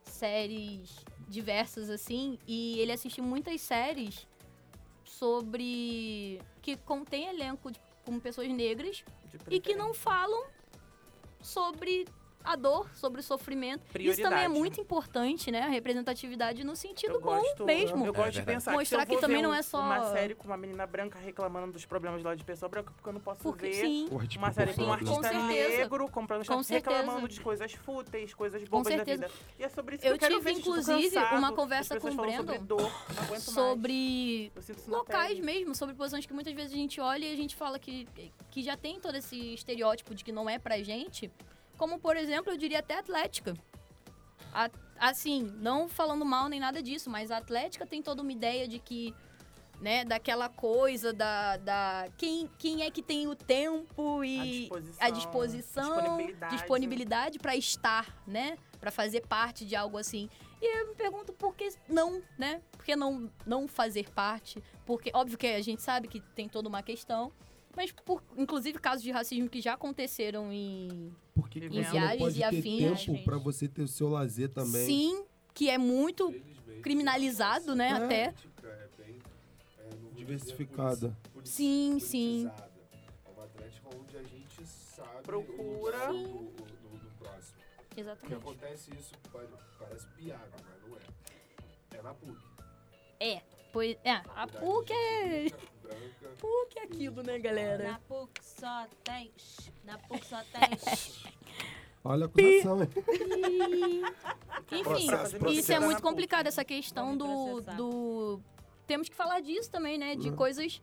S6: séries diversas, assim, e ele assiste muitas séries sobre. que contém elenco de com pessoas negras e que não falam sobre a dor, sobre o sofrimento. Isso também é
S5: Prioridade.
S6: muito importante, né? A representatividade no sentido
S5: Eu
S6: bom
S5: gosto,
S6: mesmo.
S5: Eu
S2: É
S5: gosto de
S2: verdade.
S5: pensar
S6: Mostrar
S5: que,
S6: que também não é só-
S5: uma série com uma menina branca reclamando dos problemas lá de pessoa branca, porque eu não posso
S6: Porque
S5: ver
S6: sim,
S3: Porra, tipo,
S5: uma série com um
S6: Com
S5: artista
S6: certeza.
S5: negro comprando
S6: Com
S5: chá, reclamando de coisas fúteis, coisas bobas da
S6: certeza.
S5: vida. E é sobre isso
S6: Eu
S5: que eu quero
S6: tive,
S5: ver,
S6: inclusive,
S5: cansado,
S6: uma conversa com o Brandon
S5: sobre dor, não aguento mais.
S6: sobre locais mesmo, sobre posições que muitas vezes a gente olha e a gente fala que, que já tem todo esse estereótipo de que não é pra gente. Como, por exemplo, eu diria até Atlética. A- assim, não falando mal nem nada disso, mas a Atlética tem toda uma ideia de que, né, daquela coisa da. da quem, quem é que tem o tempo
S5: A
S6: e
S5: disposição,
S6: a disposição,
S5: disponibilidade.
S6: disponibilidade para estar, né? Para fazer parte de algo assim. E eu me pergunto por que não, né? Por que não, não fazer parte? Porque, óbvio que a gente sabe que tem toda uma questão, mas por, inclusive casos de racismo que já aconteceram em.
S3: Por que, que
S5: Em
S3: você não
S6: viagens
S3: pode
S6: e
S3: ter
S6: afins,
S3: tempo pra você ter o seu lazer também?
S6: Sim, que é muito criminalizado, né?
S3: É.
S6: Até.
S8: é bem é, não
S3: Diversificada.
S6: Sim, sim.
S8: É uma atlética onde a gente sabe
S5: Procura.
S8: o do, do, do, do próximo. O que
S6: Exatamente.
S8: acontece isso pare- parece piada, mas não é. É na PUC.
S6: É. Pois, é, a PUC é.
S8: Branca.
S6: PUC é aquilo, né, galera?
S1: Na PUC só tem. Na PUC só tem.
S3: Olha a acusação, hein?
S6: Enfim,
S3: Processo,
S6: isso é muito complicado, essa questão do, do. Temos que falar disso também, né?
S3: Uhum.
S6: De coisas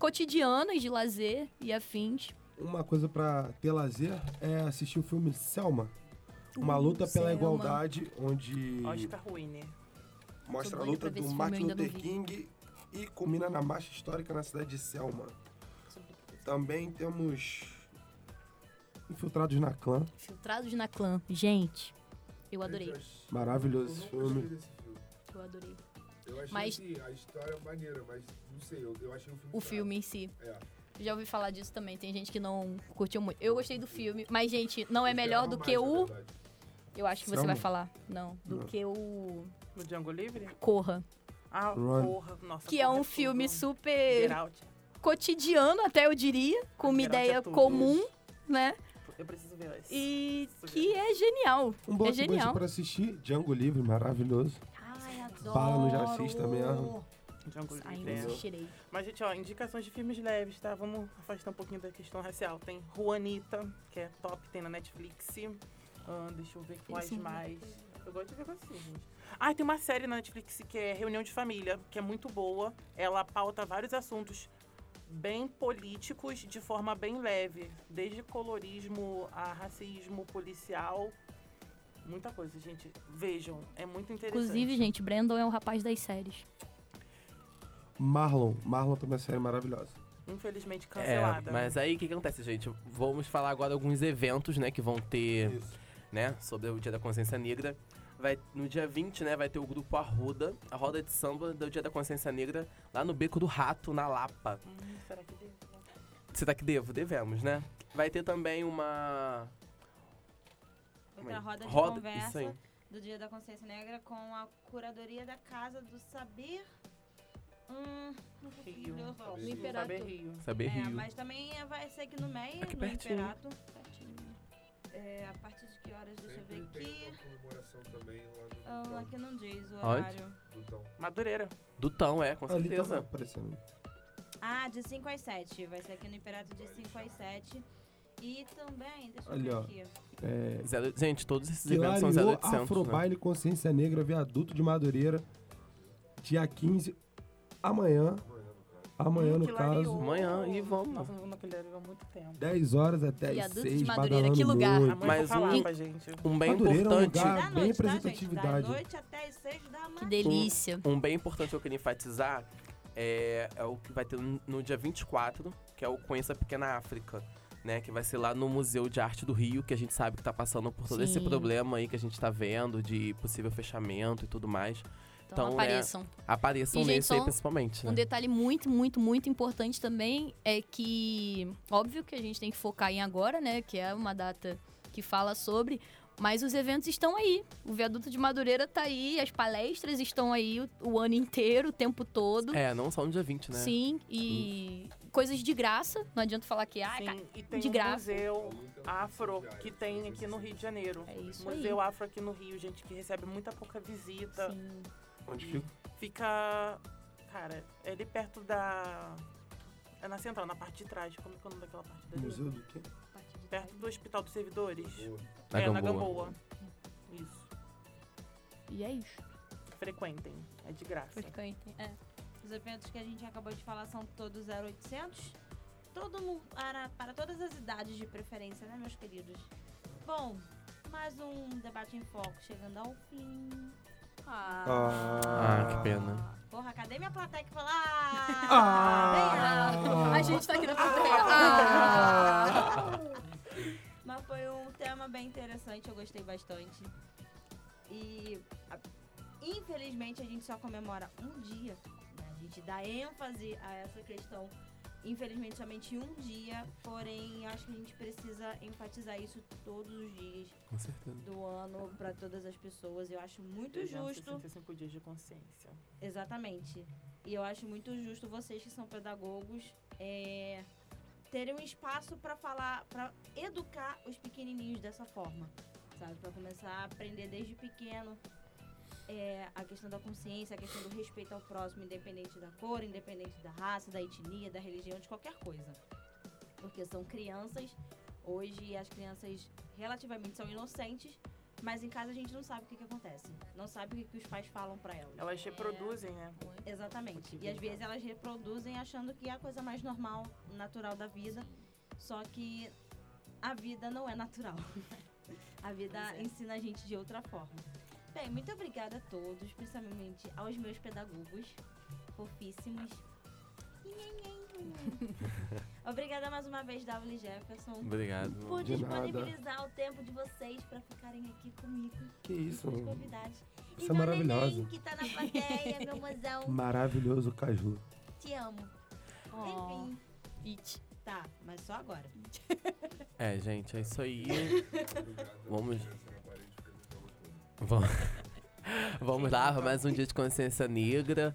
S6: cotidianas de lazer e afins.
S3: Uma coisa pra ter lazer é assistir o filme Selma. Uma luta pela
S6: Selma.
S3: igualdade, onde
S5: Oscar Winner.
S3: mostra
S6: Tô
S3: a
S6: doida
S3: luta do Martin Luther. King e culmina na marcha histórica na cidade de Selma. Também temos Infiltrados na Clã.
S6: Filtrados na clã. Gente, eu adorei.
S3: Maravilhoso esse
S8: Eu
S3: filme.
S6: Eu adorei.
S8: Eu achei
S6: Mas-
S8: assim, a história maneira, mas não sei, eu, eu achei o filme.
S6: O
S8: fraco.
S6: filme em si.
S8: É.
S6: Já ouvi falar disso também. Tem gente que não curtiu muito. Eu gostei do filme, mas, gente, não é
S8: Eu
S6: melhor do que o. Eu acho que você vai falar. Não, do
S3: Não.
S6: que o.
S5: No Django Livre?
S6: Corra.
S5: Ah,
S3: Run.
S5: porra. Nossa,
S6: Que é um filme
S5: tudo.
S6: super
S5: Get Out.
S6: cotidiano, até eu diria. Com uma
S5: Get Out é
S6: ideia
S5: tudo.
S6: comum, né?
S5: Eu preciso ver esse.
S6: E
S5: Preciso
S6: que é genial.
S3: Um
S6: é
S3: blockbuster
S6: genial.
S3: pra assistir, Django Livre, maravilhoso.
S1: Ai, adoro.
S3: Bala no Jacis também, ah.
S5: Django Livre.
S6: Ainda
S5: é.
S6: assistirei.
S5: Mas, gente, ó, indicações de filmes leves, tá? Vamos afastar um pouquinho da questão racial. Tem Juanita, que é top, tem na Netflix. Ah, deixa eu ver quais
S6: Esse
S5: mais. Eu gosto de ver assim, gente. Ah, tem uma série na Netflix que é Reunião de Família, que é muito boa. Ela pauta vários assuntos bem políticos de forma bem leve. Desde colorismo a racismo policial. Muita coisa, gente. Vejam, é muito interessante.
S6: Inclusive, gente, Brandon é o rapaz das séries.
S3: Marlon. Marlon também é uma série maravilhosa.
S5: Infelizmente
S2: É,
S5: cancelada.
S2: mas aí o que que acontece, gente? Vamos falar agora alguns eventos, né, que vão ter,
S3: Isso.
S2: né, sobre o Dia da Consciência Negra. Vai, no dia 20, né, vai ter o grupo Arruda, a roda de samba do Dia da Consciência Negra, lá no Beco do Rato, na Lapa.
S5: Hum, será que deu?
S2: Você tá que devo? Devemos, né? Vai ter também uma...
S1: Outra roda de
S2: Roda-
S1: conversa do Dia da Consciência Negra com a curadoria da Casa do Saber. Hum,
S5: Rio.
S4: Imperato.
S5: Saber Rio.
S2: Saber
S1: É,
S2: Rio.
S1: mas também é- vai ser aqui no meio,
S2: Aqui
S1: no
S2: pertinho.
S1: Imperato. É, a partir de que horas? Deixa eu ver
S8: Sempre tem
S1: aqui.
S8: uma comemoração também lá
S1: Ah,
S8: no
S1: aqui não diz o
S2: Onde?
S1: horário.
S8: Dutão.
S5: Madureira.
S2: Dutão, é, com
S3: Ali tá
S2: certeza.
S3: aparecendo.
S1: Ah, de 5 às 7. Vai ser aqui no Imperato de 5 às 7. E também, deixa eu
S3: Ali,
S1: ver
S3: ó.
S1: aqui.
S3: É,
S2: Zero- gente, todos esses eventos são
S3: Hilariô
S2: 0800, né?
S3: Afrobaile Consciência Negra Viaduto de Madureira. Dia 15. Amanhã. Amanhã,
S5: Hum,
S3: no caso.
S2: Amanhã, e vamos.
S5: Nossa, eu vou naquele há muito tempo.
S3: 10 horas até as
S6: Viaduto de
S3: 6,
S6: Madureira, que lugar?
S3: muito.
S2: Mas
S5: vai falar
S2: um-
S5: pra gente.
S2: Um bem
S3: Madureira é um
S2: importante...
S3: lugar-
S1: Da
S3: bem
S1: tá,
S3: representatividade.
S1: Da noite até as 6 da manhã.
S6: Que delícia.
S2: Um bem importante que eu queria enfatizar é, é o que vai ter no, dia 24, que é o Conheça a Pequena África, né? Que vai ser lá no Museu de Arte do Rio, que a gente sabe que tá passando por todo esse
S6: Sim.
S2: problema aí que a gente tá vendo, de possível fechamento e tudo mais.
S6: Então,
S2: Então, né,
S6: apareçam.
S2: Apareçam
S6: E, gente,
S2: nesse
S6: só
S2: aí
S6: um-
S2: principalmente,
S6: Um
S2: né?
S6: detalhe muito, muito, muito importante também é que, óbvio que a gente tem que focar em agora, né? Que é uma data que fala sobre, Mas os eventos estão aí. O viaduto de Madureira tá aí, as palestras estão aí o, o ano inteiro, o tempo todo.
S2: É, não só no dia 20, né?
S6: Sim, e coisas de graça. Não adianta falar que ah,
S5: Sim, e tem
S6: de
S5: um
S6: graça.
S5: museu afro que tem aqui no Rio de Janeiro.
S6: É isso aí.
S5: museu afro aqui no Rio, gente, que recebe muita pouca visita.
S6: Sim.
S3: Onde fica?
S5: Fica, cara, é ali perto da... É na central, na parte de trás. Como é que é o nome daquela parte da
S3: Museu do quê?
S5: Perto do Hospital dos Servidores.
S2: Na
S5: é, na
S2: Gamboa.
S5: Gamboa. Isso.
S6: E é isso.
S5: Frequentem. É de graça.
S6: Frequentem. É.
S1: Os eventos que a gente acabou de falar são todos 0800. Todo mundo, para, para todas as idades de preferência, né, meus queridos? Bom, mais um debate em foco chegando ao fim.
S6: Ah.
S2: Ah, que pena.
S1: Porra, cadê minha plateia que fala? Ah!
S3: Ah!
S6: A gente tá aqui na plateia.
S1: Ah! Mas foi um tema bem interessante, eu gostei bastante. E infelizmente a gente só comemora um dia. né? A gente dá ênfase a essa questão. Infelizmente somente um dia, porém acho que a gente precisa enfatizar isso todos os dias
S2: Com certeza.
S1: do ano para todas as pessoas. Eu acho muito justo.
S5: 365 dias de consciência.
S1: Exatamente. E eu acho muito justo vocês que são pedagogos é, terem um espaço para falar, para educar os pequenininhos dessa forma, sabe? Para começar a aprender desde pequeno é, a questão da consciência, a questão do respeito ao próximo, independente da cor, independente da raça, da etnia, da religião, de qualquer coisa. Porque são crianças, hoje as crianças relativamente são inocentes, mas em casa a gente não sabe o que, que acontece. Não sabe o que, que os pais falam para elas.
S5: Elas reproduzem, né?
S1: Exatamente. E às vezes elas reproduzem achando que é a coisa mais normal, natural da vida. Só que a vida não é natural. A vida ensina a gente de outra forma. Bem, muito obrigada a todos, principalmente aos meus pedagogos fofíssimos. Obrigada mais uma vez, W. Jefferson,
S2: Obrigado.
S1: por
S3: De nada.
S1: disponibilizar o tempo de vocês para ficarem aqui comigo,
S3: Que isso?
S1: os convidados.
S3: Você
S1: e
S3: é
S1: meu
S3: maravilhosa.
S1: neném que tá na plateia, meu mozão,
S3: Maravilhoso Caju.
S1: te amo.
S6: Oh.
S1: Enfim,
S6: It.
S1: tá, mas só agora.
S2: É, gente, é isso aí.
S8: Obrigado.
S2: Vamos- Vamos, Vamos lá, mais um dia de consciência negra.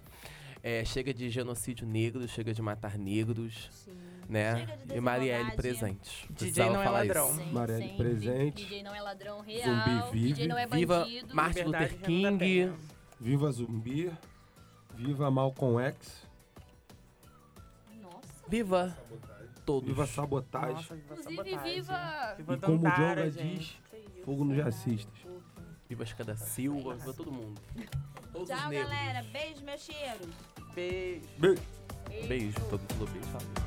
S2: É, chega de genocídio negro, chega de matar negros,
S1: Sim.
S2: né?
S1: De
S2: E Marielle presente.
S5: DJ não é ladrão.
S6: Sim,
S3: Marielle
S6: sempre.
S3: presente.
S6: DJ não é ladrão real.
S3: Zumbi vive.
S6: DJ não é
S2: Viva
S6: bandido.
S2: Martin
S5: Liberdade
S2: Luther King.
S3: Viva Zumbi. Viva Malcolm X.
S1: Nossa.
S2: Viva
S8: Sabotagem.
S2: todos.
S3: Viva Sabotagem.
S5: Nossa, viva
S6: Inclusive,
S5: sabotagem.
S6: viva-
S5: Viva
S3: E como o
S5: Dandara,
S3: Jonga
S5: gente.
S3: diz, fogo nos racistas.
S2: Viva Escada Silva, viva todo mundo. Todos os
S1: Tchau, galera. Beijo, meus cheiros.
S5: Beijo.
S3: Beijo.
S2: Beijo, todo mundo beijo.